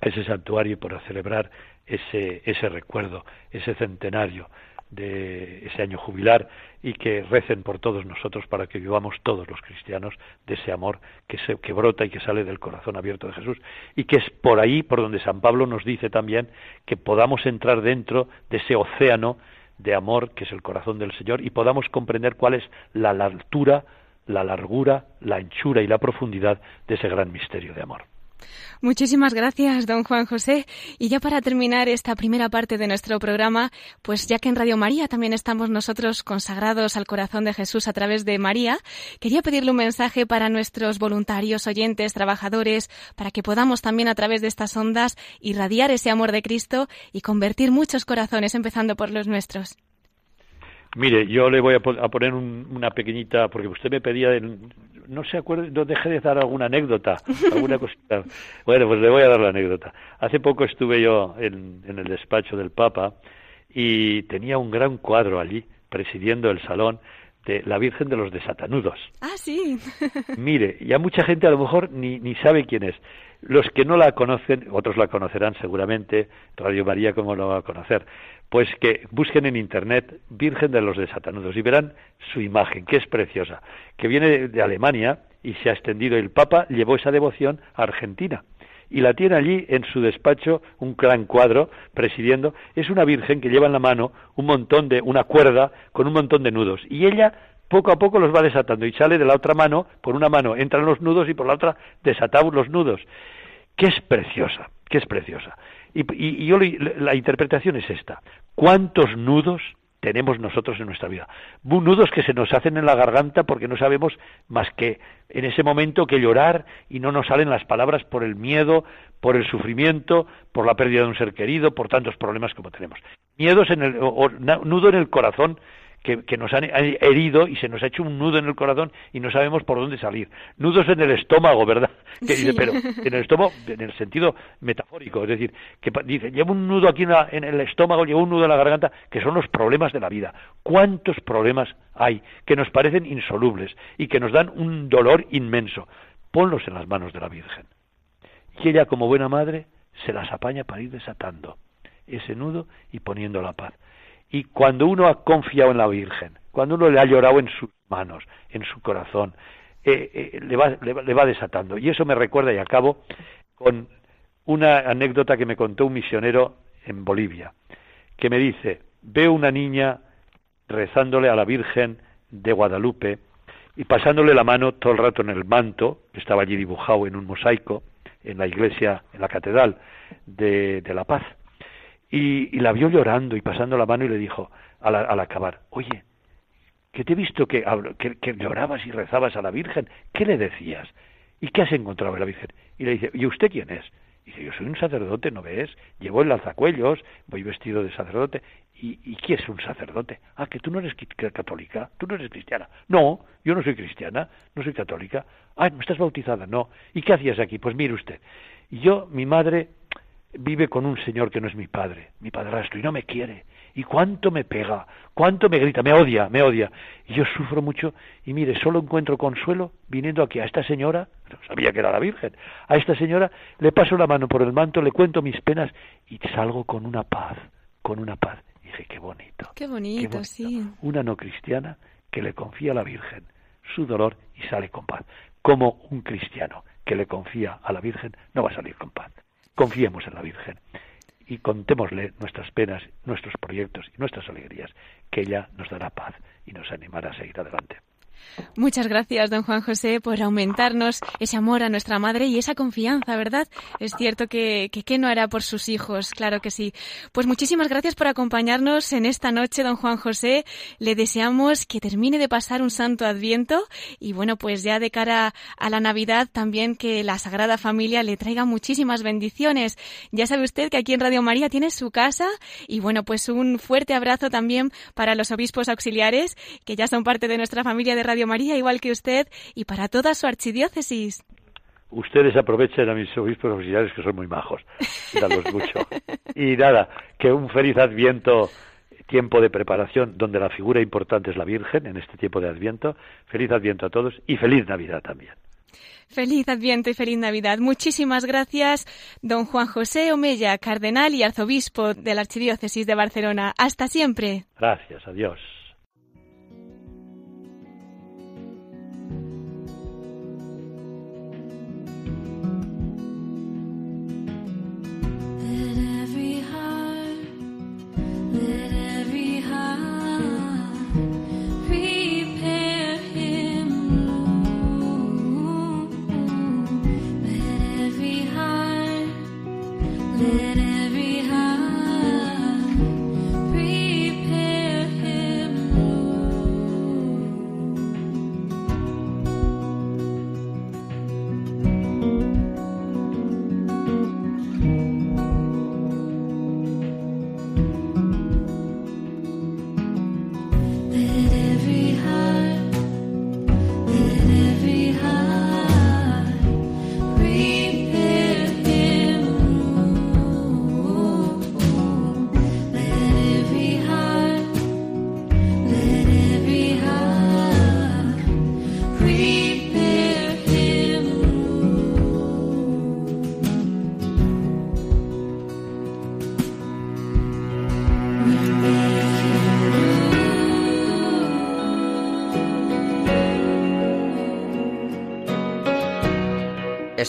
ese santuario y por celebrar ese, ese recuerdo, ese centenario de ese año jubilar y que recen por todos nosotros para que vivamos todos los cristianos de ese amor que, se, que brota y que sale del corazón abierto de Jesús y que es por ahí por donde San Pablo nos dice también que podamos entrar dentro de ese océano de amor que es el corazón del Señor y podamos comprender cuál es la altura, la largura, la anchura y la profundidad de ese gran misterio de amor. Muchísimas gracias, don Juan José. Y ya para terminar esta primera parte de nuestro programa, pues ya que en Radio María también estamos nosotros consagrados al corazón de Jesús a través de María, quería pedirle un mensaje para nuestros voluntarios, oyentes, trabajadores, para que podamos también a través de estas ondas irradiar ese amor de Cristo y convertir muchos corazones, empezando por los nuestros. Mire, yo le voy a, poner una pequeñita, porque usted me pedía, no se acuerda, no deje de dar alguna anécdota, alguna <laughs> cosita. Bueno, pues le voy a dar la anécdota. Hace poco estuve yo en, el despacho del Papa y tenía un gran cuadro allí presidiendo el salón de la Virgen de los Desatanudos. Ah, sí. <laughs> Mire, ya mucha gente a lo mejor ni, ni sabe quién es. Los que no la conocen, otros la conocerán seguramente, Radio María como lo va a conocer, pues que busquen en Internet Virgen de los Desatanudos y verán su imagen, que es preciosa, que viene de Alemania y se ha extendido. El Papa llevó esa devoción a Argentina y la tiene allí en su despacho un gran cuadro presidiendo. Es una virgen que lleva en la mano un montón de, una cuerda con un montón de nudos y ella poco a poco los va desatando y sale de la otra mano, por una mano entran los nudos y por la otra desatamos los nudos. Que es preciosa, que es preciosa. Y, y, yo la interpretación es esta. ¿Cuántos nudos tenemos nosotros en nuestra vida. Nudos que se nos hacen en la garganta porque no sabemos más que en ese momento que llorar y no nos salen las palabras por el miedo, por el sufrimiento, por la pérdida de un ser querido, por tantos problemas como tenemos. Miedos en el, o, nudo en el corazón que, nos han herido y se nos ha hecho un nudo en el corazón y no sabemos por dónde salir. Nudos en el estómago, ¿verdad? <laughs> Que dice, pero en el estómago, en el sentido metafórico, es decir, que dice, llevo un nudo aquí en, el estómago, llevo un nudo en la garganta, que son los problemas de la vida. ¿Cuántos problemas hay que nos parecen insolubles y que nos dan un dolor inmenso? Ponlos en las manos de la Virgen. Y ella, como buena madre, se las apaña para ir desatando ese nudo y poniendo la paz. Y cuando uno ha confiado en la Virgen, cuando uno le ha llorado en sus manos, en su corazón, eh, eh, le, va, le, va, desatando. Y eso me recuerda, y acabo, con una anécdota que me contó un misionero en Bolivia, que me dice, veo una niña rezándole a la Virgen de Guadalupe y pasándole la mano todo el rato en el manto, que estaba allí dibujado en un mosaico, en la iglesia, en la catedral de, de La Paz y, la vio llorando y pasando la mano y le dijo al, acabar, oye, que te he visto que, que, llorabas y rezabas a la Virgen, ¿qué le decías? ¿Y qué has encontrado en la Virgen? Y le dice, ¿y usted quién es? Y dice, yo soy un sacerdote, ¿no ves? Llevo el alzacuellos, voy vestido de sacerdote. ¿Y, ¿Y qué es un sacerdote? Ah, que tú no eres católica, tú no eres cristiana. No, yo no soy cristiana, no soy católica. Ah, ¿no estás bautizada? No. ¿Y qué hacías aquí? Pues mire usted. Y yo, mi madre, vive con un señor que no es mi padre, mi padrastro, y no me quiere. Y cuánto me pega, cuánto me grita, me odia, me odia. Y yo sufro mucho y mire, solo encuentro consuelo viniendo aquí a esta señora, no sabía que era la Virgen, a esta señora le paso la mano por el manto, le cuento mis penas y salgo con una paz, con una paz. Y dije, qué bonito. Qué bonito, sí. Una no cristiana que le confía a la Virgen su dolor y sale con paz. Como un cristiano que le confía a la Virgen no va a salir con paz. Confiemos en la Virgen y contémosle nuestras penas, nuestros proyectos y nuestras alegrías, que ella nos dará paz y nos animará a seguir adelante. Muchas gracias, don Juan José, por aumentarnos ese amor a nuestra madre y esa confianza, ¿verdad? Es cierto que, que qué no hará por sus hijos, claro que sí. Pues muchísimas gracias por acompañarnos en esta noche, don Juan José. Le deseamos que termine de pasar un santo adviento y bueno, pues ya de cara a la Navidad también que la Sagrada Familia le traiga muchísimas bendiciones. Ya sabe usted que aquí en Radio María tiene su casa y bueno, pues un fuerte abrazo también para los obispos auxiliares que ya son parte de nuestra familia de Radio Radio María, igual que usted, y para toda su archidiócesis. Ustedes aprovechen a mis obispos auxiliares que son muy majos. Dalos mucho. y nada, que un feliz adviento, tiempo de preparación, donde la figura importante es la Virgen en este tiempo de adviento. Feliz adviento a todos y feliz Navidad también. Feliz Adviento y feliz Navidad. Muchísimas gracias, don Juan José Omella, cardenal y arzobispo de la Archidiócesis de Barcelona. Hasta siempre. Gracias, adiós.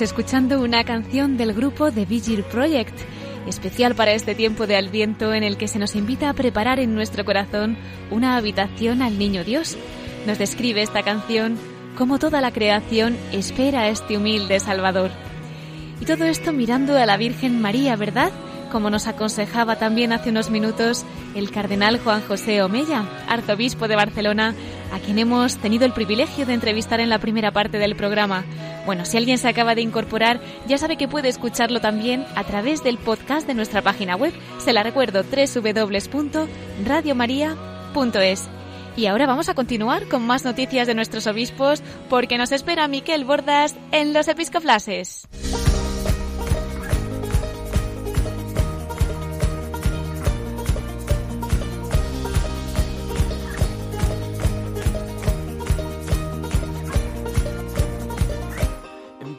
Escuchando una canción del grupo The Vigil Project, especial para este tiempo de Adviento en el que se nos invita a preparar en nuestro corazón una habitación al Niño Dios. Nos describe esta canción como toda la creación espera a este humilde Salvador. Y todo esto mirando a la Virgen María, ¿verdad? como nos aconsejaba también hace unos minutos el cardenal Juan José Omella, arzobispo de Barcelona, a quien hemos tenido el privilegio de entrevistar en la primera parte del programa. Bueno, si alguien se acaba de incorporar, ya sabe que puede escucharlo también a través del podcast de nuestra página web. Se la recuerdo www.radiomaria.es. Y ahora vamos a continuar con más noticias de nuestros obispos porque nos espera Miquel Bordas en los episcoflases.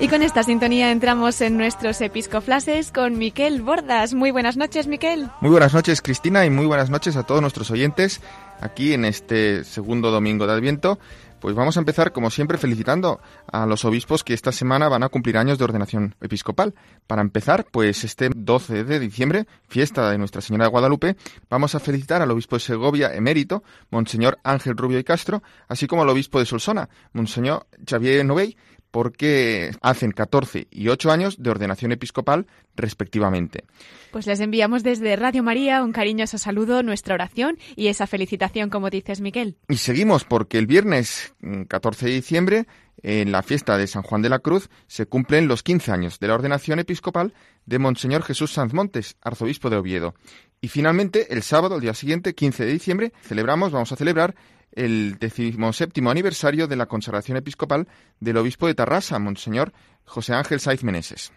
Y con esta sintonía entramos en nuestros episcoflases con Miquel Bordas. Muy buenas noches, Miquel. Muy buenas noches, Cristina, y muy buenas noches a todos nuestros oyentes aquí en este segundo domingo de Adviento. Pues vamos a empezar, como siempre, felicitando a los obispos que esta semana van a cumplir años de ordenación episcopal. Para empezar, pues este 12 de diciembre, fiesta de Nuestra Señora de Guadalupe, vamos a felicitar al obispo de Segovia emérito, Monseñor Ángel Rubio y Castro, así como al obispo de Solsona, Monseñor Xavier Novell, porque hacen 14 y 8 años de ordenación episcopal respectivamente. Pues les enviamos desde Radio María un cariñoso saludo, nuestra oración y esa felicitación, como dices, Miquel. Y seguimos porque el viernes 14 mm, de diciembre, en la fiesta de San Juan de la Cruz, se cumplen los 15 años de la ordenación episcopal de Monseñor Jesús Sanz Montes, arzobispo de Oviedo. Y finalmente, el sábado, el día siguiente, 15 de diciembre, celebramos, vamos a celebrar el decimoséptimo aniversario de la consagración episcopal del obispo de Tarrasa, Monseñor José Ángel Saiz Meneses.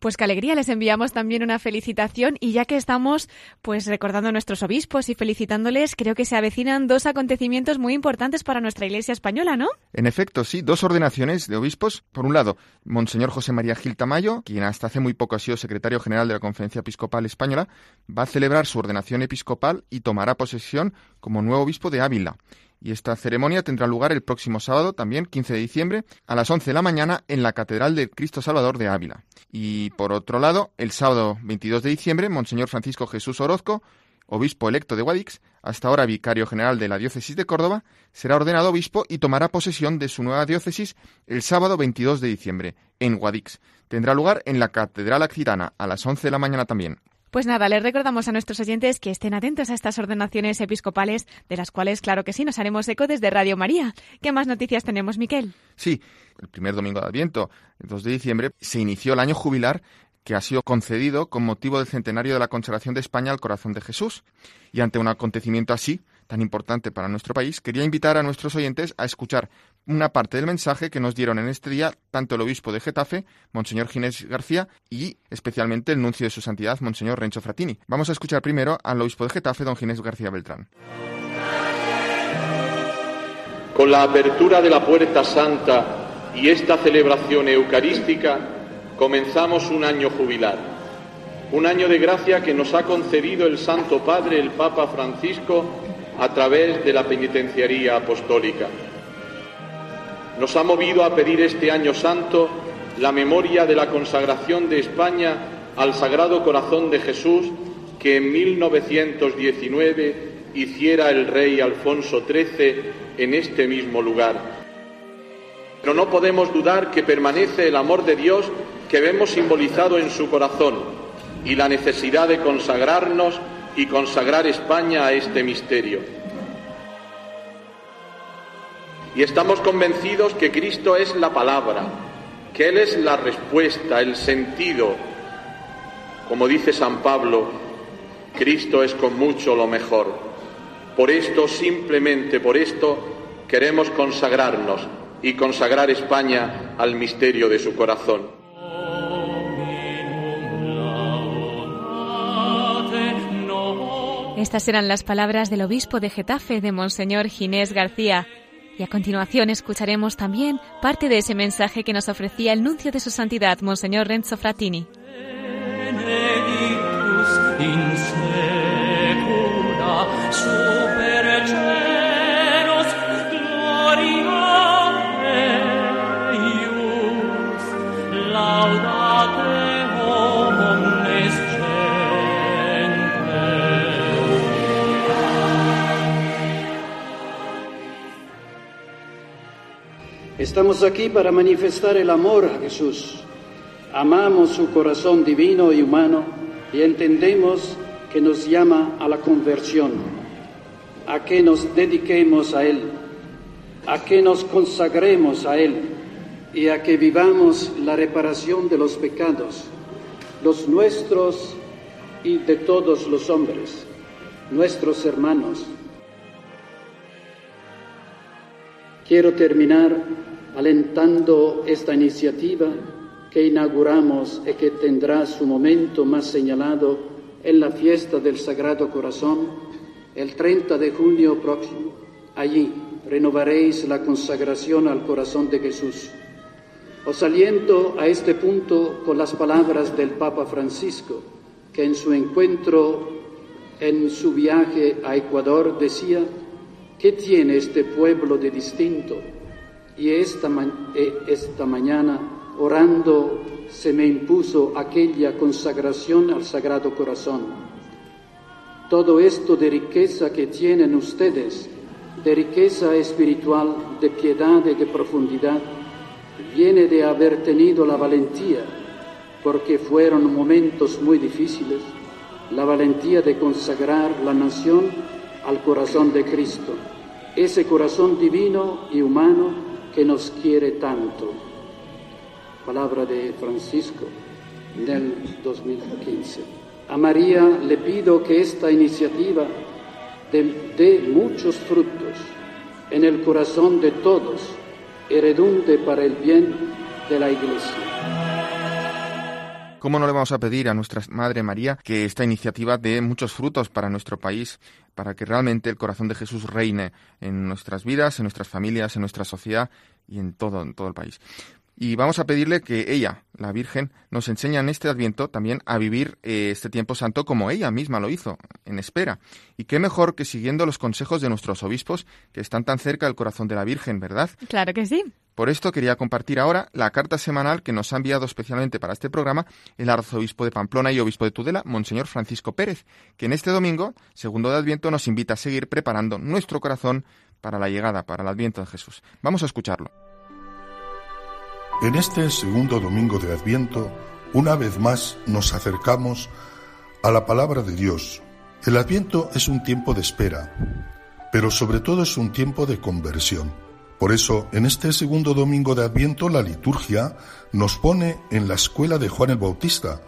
Pues qué alegría, les enviamos también una felicitación y ya que estamos pues recordando a nuestros obispos y felicitándoles, creo que se avecinan dos acontecimientos muy importantes para nuestra Iglesia española, ¿no? En efecto, sí, dos ordenaciones de obispos. Por un lado, Monseñor José María Gil Tamayo, quien hasta hace muy poco ha sido secretario general de la Conferencia Episcopal Española, va a celebrar su ordenación episcopal y tomará posesión como nuevo obispo de Ávila y esta ceremonia tendrá lugar el próximo sábado, también 15 de diciembre, a las 11 de la mañana en la Catedral del Cristo Salvador de Ávila. Y por otro lado, el sábado 22 de diciembre, Monseñor Francisco Jesús Orozco, obispo electo de Guadix, hasta ahora vicario general de la diócesis de Córdoba, será ordenado obispo y tomará posesión de su nueva diócesis el sábado 22 de diciembre, en Guadix. Tendrá lugar en la Catedral Accitana a las 11 de la mañana también. Pues nada, les recordamos a nuestros oyentes que estén atentos a estas ordenaciones episcopales, de las cuales, claro que sí, nos haremos eco desde Radio María. ¿Qué más noticias tenemos, Miquel? Sí, el primer domingo de Adviento, el 2 de diciembre, se inició el año jubilar que ha sido concedido con motivo del centenario de la consagración de España al corazón de Jesús. Y ante un acontecimiento así, tan importante para nuestro país, quería invitar a nuestros oyentes a escuchar una parte del mensaje que nos dieron en este día tanto el obispo de Getafe, Monseñor Ginés García, y especialmente el nuncio de su santidad, Monseñor Rencho Fratini. Vamos a escuchar primero al obispo de Getafe, don Ginés García Beltrán. Con la apertura de la Puerta Santa y esta celebración eucarística comenzamos un año jubilar, un año de gracia que nos ha concedido el Santo Padre, el Papa Francisco, a través de la penitenciaría apostólica. Nos ha movido a pedir este año santo la memoria de la consagración de España al Sagrado Corazón de Jesús que en 1919 hiciera el rey Alfonso XIII en este mismo lugar. Pero no podemos dudar que permanece el amor de Dios que vemos simbolizado en su corazón y la necesidad de consagrarnos y consagrar España a este misterio. Y estamos convencidos que Cristo es la palabra, que Él es la respuesta, el sentido. Como dice San Pablo, Cristo es con mucho lo mejor. Por esto, simplemente por esto, queremos consagrarnos y consagrar España al misterio de su corazón. Estas eran las palabras del obispo de Getafe, de Monseñor Ginés García. Y a continuación escucharemos también parte de ese mensaje que nos ofrecía el nuncio de su santidad, Monseñor Renzo Fratini. Estamos aquí para manifestar el amor a Jesús. Amamos su corazón divino y humano y entendemos que nos llama a la conversión, a que nos dediquemos a Él, a que nos consagremos a Él y a que vivamos la reparación de los pecados, los nuestros y de todos los hombres, nuestros hermanos. Quiero terminar alentando esta iniciativa que inauguramos y que tendrá su momento más señalado en la fiesta del Sagrado Corazón el 30 de junio próximo. Allí renovaréis la consagración al corazón de Jesús. Os aliento a este punto con las palabras del Papa Francisco, que en su encuentro, en su viaje a Ecuador, decía, ¿qué tiene este pueblo de distinto? Y esta, eh, esta mañana, orando, se me impuso aquella consagración al Sagrado Corazón. Todo esto de riqueza que tienen ustedes, de riqueza espiritual, de piedad y de profundidad, viene de haber tenido la valentía, porque fueron momentos muy difíciles, la valentía de consagrar la nación al corazón de Cristo, ese corazón divino y humano que nos quiere tanto. Palabra de Francisco del 2015. A María le pido que esta iniciativa dé muchos frutos en el corazón de todos y redunde para el bien de la Iglesia. ¿Cómo no le vamos a pedir a nuestra Madre María que esta iniciativa dé muchos frutos para nuestro país, para que realmente el corazón de Jesús reine en nuestras vidas, en nuestras familias, en nuestra sociedad y en todo, en todo el país? Y vamos a pedirle que ella, la Virgen, nos enseñe en este Adviento también a vivir eh, este tiempo santo como ella misma lo hizo, en espera. Y qué mejor que siguiendo los consejos de nuestros obispos, que están tan cerca del corazón de la Virgen, ¿verdad? Claro que sí. Por esto quería compartir ahora la carta semanal que nos ha enviado especialmente para este programa el arzobispo de Pamplona y obispo de Tudela, Monseñor Francisco Pérez, que en este domingo, segundo de Adviento, nos invita a seguir preparando nuestro corazón para la llegada, para el Adviento de Jesús. Vamos a escucharlo. En este segundo domingo de Adviento, una vez más nos acercamos a la palabra de Dios. El Adviento es un tiempo de espera, pero sobre todo es un tiempo de conversión. Por eso, en este segundo domingo de Adviento, la liturgia nos pone en la escuela de Juan el Bautista,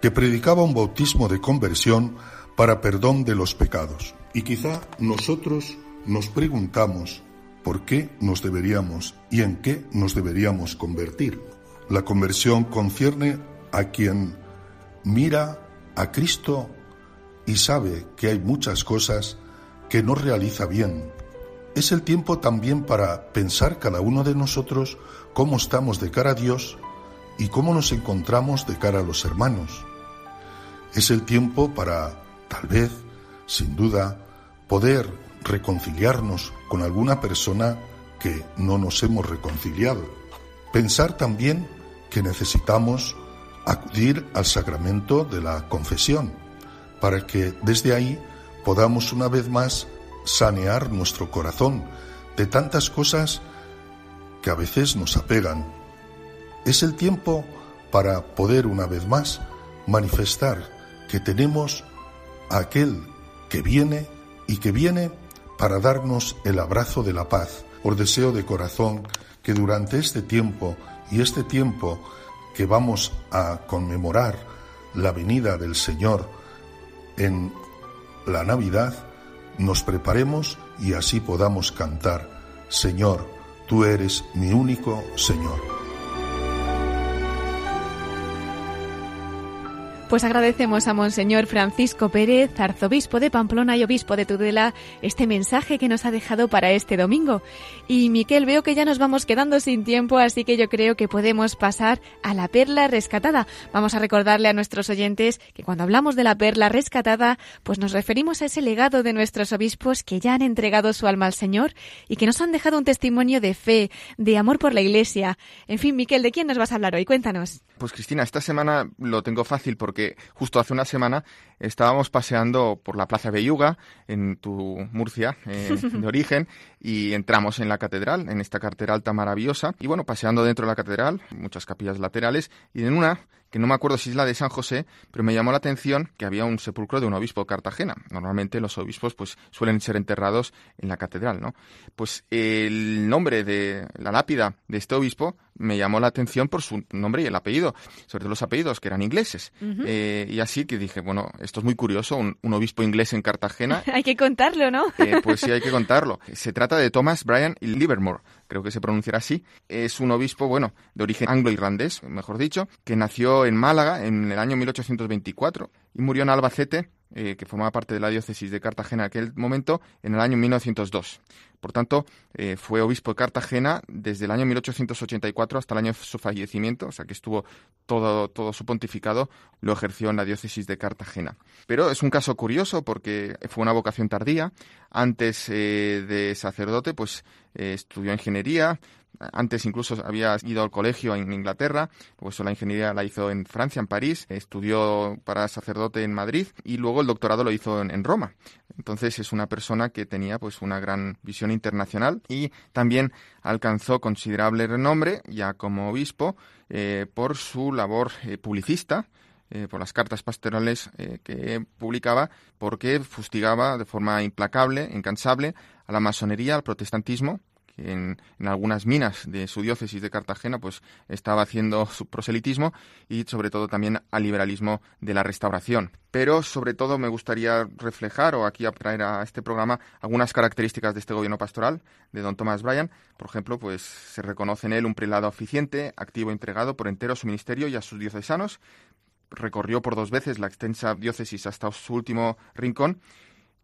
que predicaba un bautismo de conversión para perdón de los pecados. Y quizá nosotros nos preguntamos por qué nos deberíamos y en qué nos deberíamos convertir. La conversión concierne a quien mira a Cristo y sabe que hay muchas cosas que no realiza bien, Es el tiempo también para pensar cada uno de nosotros cómo estamos de cara a Dios y cómo nos encontramos de cara a los hermanos. Es el tiempo para, tal vez, sin duda, poder reconciliarnos con alguna persona que no nos hemos reconciliado. Pensar también que necesitamos acudir al sacramento de la confesión, para que desde ahí podamos una vez más sanear nuestro corazón de tantas cosas que a veces nos apegan. Es el tiempo para poder una vez más manifestar que tenemos a aquel que viene y que viene para darnos el abrazo de la paz. Os deseo de corazón que durante este tiempo y este tiempo que vamos a conmemorar la venida del Señor en la Navidad, nos preparemos y así podamos cantar, Señor, tú eres mi único Señor. Pues agradecemos a Monseñor Francisco Pérez, arzobispo de Pamplona y obispo de Tudela, este mensaje que nos ha dejado para este domingo. Y Miquel, veo que ya nos vamos quedando sin tiempo, así que yo creo que podemos pasar a la perla rescatada. Vamos a recordarle a nuestros oyentes que cuando hablamos de la perla rescatada, pues nos referimos a ese legado de nuestros obispos que ya han entregado su alma al Señor y que nos han dejado un testimonio de fe, de amor por la Iglesia. En fin, Miquel, ¿de quién nos vas a hablar hoy? Cuéntanos. Pues Cristina, esta semana lo tengo fácil porque justo hace una semana estábamos paseando por la Plaza Belluga, en tu Murcia eh, <laughs> de origen, y entramos en la catedral, en esta catedral tan maravillosa. Y bueno, paseando dentro de la catedral, muchas capillas laterales, y en una que no me acuerdo si es la de San José, pero me llamó la atención que había un sepulcro de un obispo de Cartagena. Normalmente los obispos pues suelen ser enterrados en la catedral, ¿no? Pues el nombre de la lápida de este obispo me llamó la atención por su nombre y el apellido, sobre todo los apellidos que eran ingleses. Eh, y así que dije, bueno, esto es muy curioso, un, obispo inglés en Cartagena. <laughs> hay que contarlo, ¿no? Eh, pues sí, hay que contarlo. Se trata de Thomas Bryan Livermore, creo que se pronunciará así. Es un obispo, bueno, de origen anglo-irlandés, mejor dicho, que nació en Málaga en el año 1824 y murió en Albacete, eh, que formaba parte de la diócesis de Cartagena en aquel momento, en el año 1902. Por tanto, eh, fue obispo de Cartagena desde el año 1884 hasta el año de su fallecimiento, o sea que estuvo todo, todo su pontificado, lo ejerció en la diócesis de Cartagena. Pero es un caso curioso porque fue una vocación tardía. Antes eh, de sacerdote, pues estudió ingeniería, antes incluso había ido al colegio en Inglaterra, pues la ingeniería la hizo en Francia, en París, estudió para sacerdote en Madrid y luego el doctorado lo hizo en, Roma. Entonces es una persona que tenía pues una gran visión internacional y también alcanzó considerable renombre ya como obispo eh, por su labor eh, publicista. Eh, por las cartas pastorales que publicaba, porque fustigaba de forma implacable, incansable, a la masonería, al protestantismo en, algunas minas de su diócesis de Cartagena pues estaba haciendo su proselitismo y sobre todo también al liberalismo de la restauración. Pero sobre todo me gustaría reflejar o aquí traer a este programa algunas características de este gobierno pastoral de don Thomas Bryan. Por ejemplo, pues se reconoce en él un prelado eficiente, activo e entregado por entero a su ministerio y a sus diocesanos. Recorrió por dos veces la extensa diócesis hasta su último rincón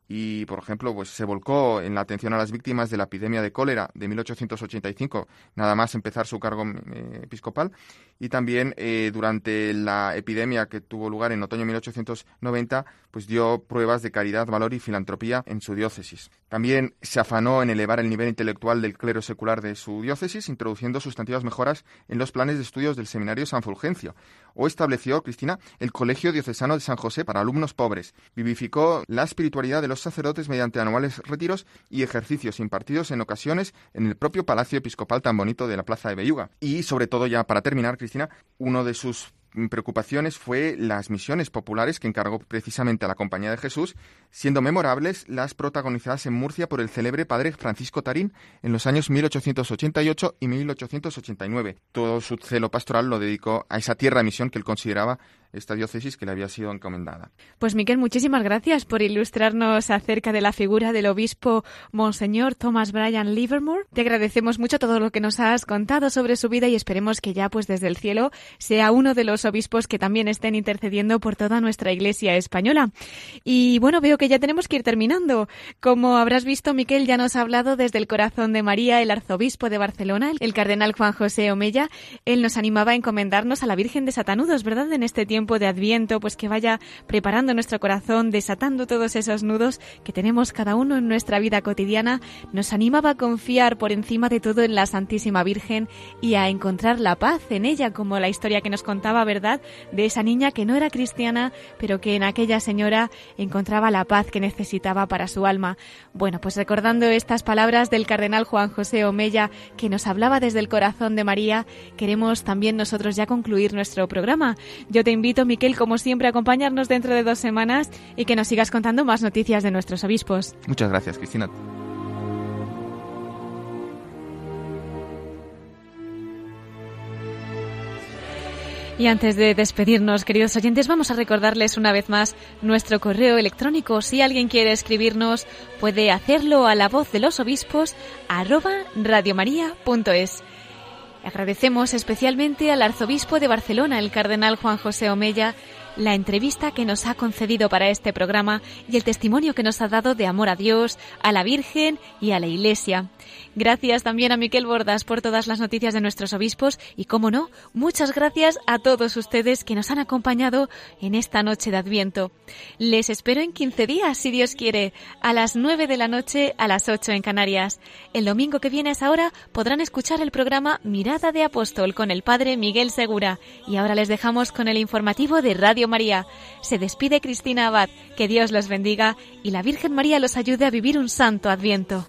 y, por ejemplo, pues se volcó en la atención a las víctimas de la epidemia de cólera de 1885, nada más empezar su cargo eh, episcopal, y también eh, durante la epidemia que tuvo lugar en otoño de 1890, pues dio pruebas de caridad, valor y filantropía en su diócesis. También se afanó en elevar el nivel intelectual del clero secular de su diócesis, introduciendo sustantivas mejoras en los planes de estudios del seminario San Fulgencio, o estableció, Cristina, el Colegio Diocesano de San José para alumnos pobres, vivificó la espiritualidad de los sacerdotes mediante anuales retiros y ejercicios impartidos en ocasiones en el propio Palacio Episcopal tan bonito de la Plaza de Belluga. Y sobre todo, ya para terminar, Cristina, uno de sus preocupaciones fue las misiones populares que encargó precisamente a la Compañía de Jesús, siendo memorables las protagonizadas en Murcia por el célebre padre Francisco Tarín en los años 1888 y 1889. Todo su celo pastoral lo dedicó a esa tierra de misión que él consideraba esta diócesis que le había sido encomendada. Pues Miquel, muchísimas gracias por ilustrarnos acerca de la figura del obispo Monseñor Thomas Bryan Livermore. Te agradecemos mucho todo lo que nos has contado sobre su vida y esperemos que ya pues desde el cielo sea uno de los obispos que también estén intercediendo por toda nuestra Iglesia española. Y bueno, veo que ya tenemos que ir terminando. Como habrás visto, Miquel ya nos ha hablado desde el corazón de María, el arzobispo de Barcelona, el cardenal Juan José Omella. Él nos animaba a encomendarnos a la Virgen de Satanudos, ¿verdad? En este tiempo de Adviento, pues que vaya preparando nuestro corazón, desatando todos esos nudos que tenemos cada uno en nuestra vida cotidiana. Nos animaba a confiar por encima de todo en la Santísima Virgen y a encontrar la paz en ella, como la historia que nos contaba, ¿verdad? De esa niña que no era cristiana, pero que en aquella señora encontraba la paz que necesitaba para su alma. Bueno, pues recordando estas palabras del cardenal Juan José Omella, que nos hablaba desde el corazón de María, queremos también nosotros ya concluir nuestro programa. Yo te invito, Miquel, como siempre, a acompañarnos dentro de dos semanas y que nos sigas contando más noticias de nuestros obispos. Muchas gracias, Cristina. Y antes de despedirnos, queridos oyentes, vamos a recordarles una vez más nuestro correo electrónico. Si alguien quiere escribirnos, puede hacerlo a la voz de los obispos arroba radiomaria.es. Agradecemos especialmente al arzobispo de Barcelona, el cardenal Juan José Omella, la entrevista que nos ha concedido para este programa y el testimonio que nos ha dado de amor a Dios, a la Virgen y a la Iglesia. Gracias también a Miquel Bordas por todas las noticias de nuestros obispos y, como no, muchas gracias a todos ustedes que nos han acompañado en esta noche de Adviento. Les espero en 15 días, si Dios quiere, a las 9 de la noche a las 8 en Canarias. El domingo que viene a esa hora podrán escuchar el programa Mirada de Apóstol con el Padre Miguel Segura. Y ahora les dejamos con el informativo de Radio María. Se despide Cristina Abad. Que Dios los bendiga y la Virgen María los ayude a vivir un santo Adviento.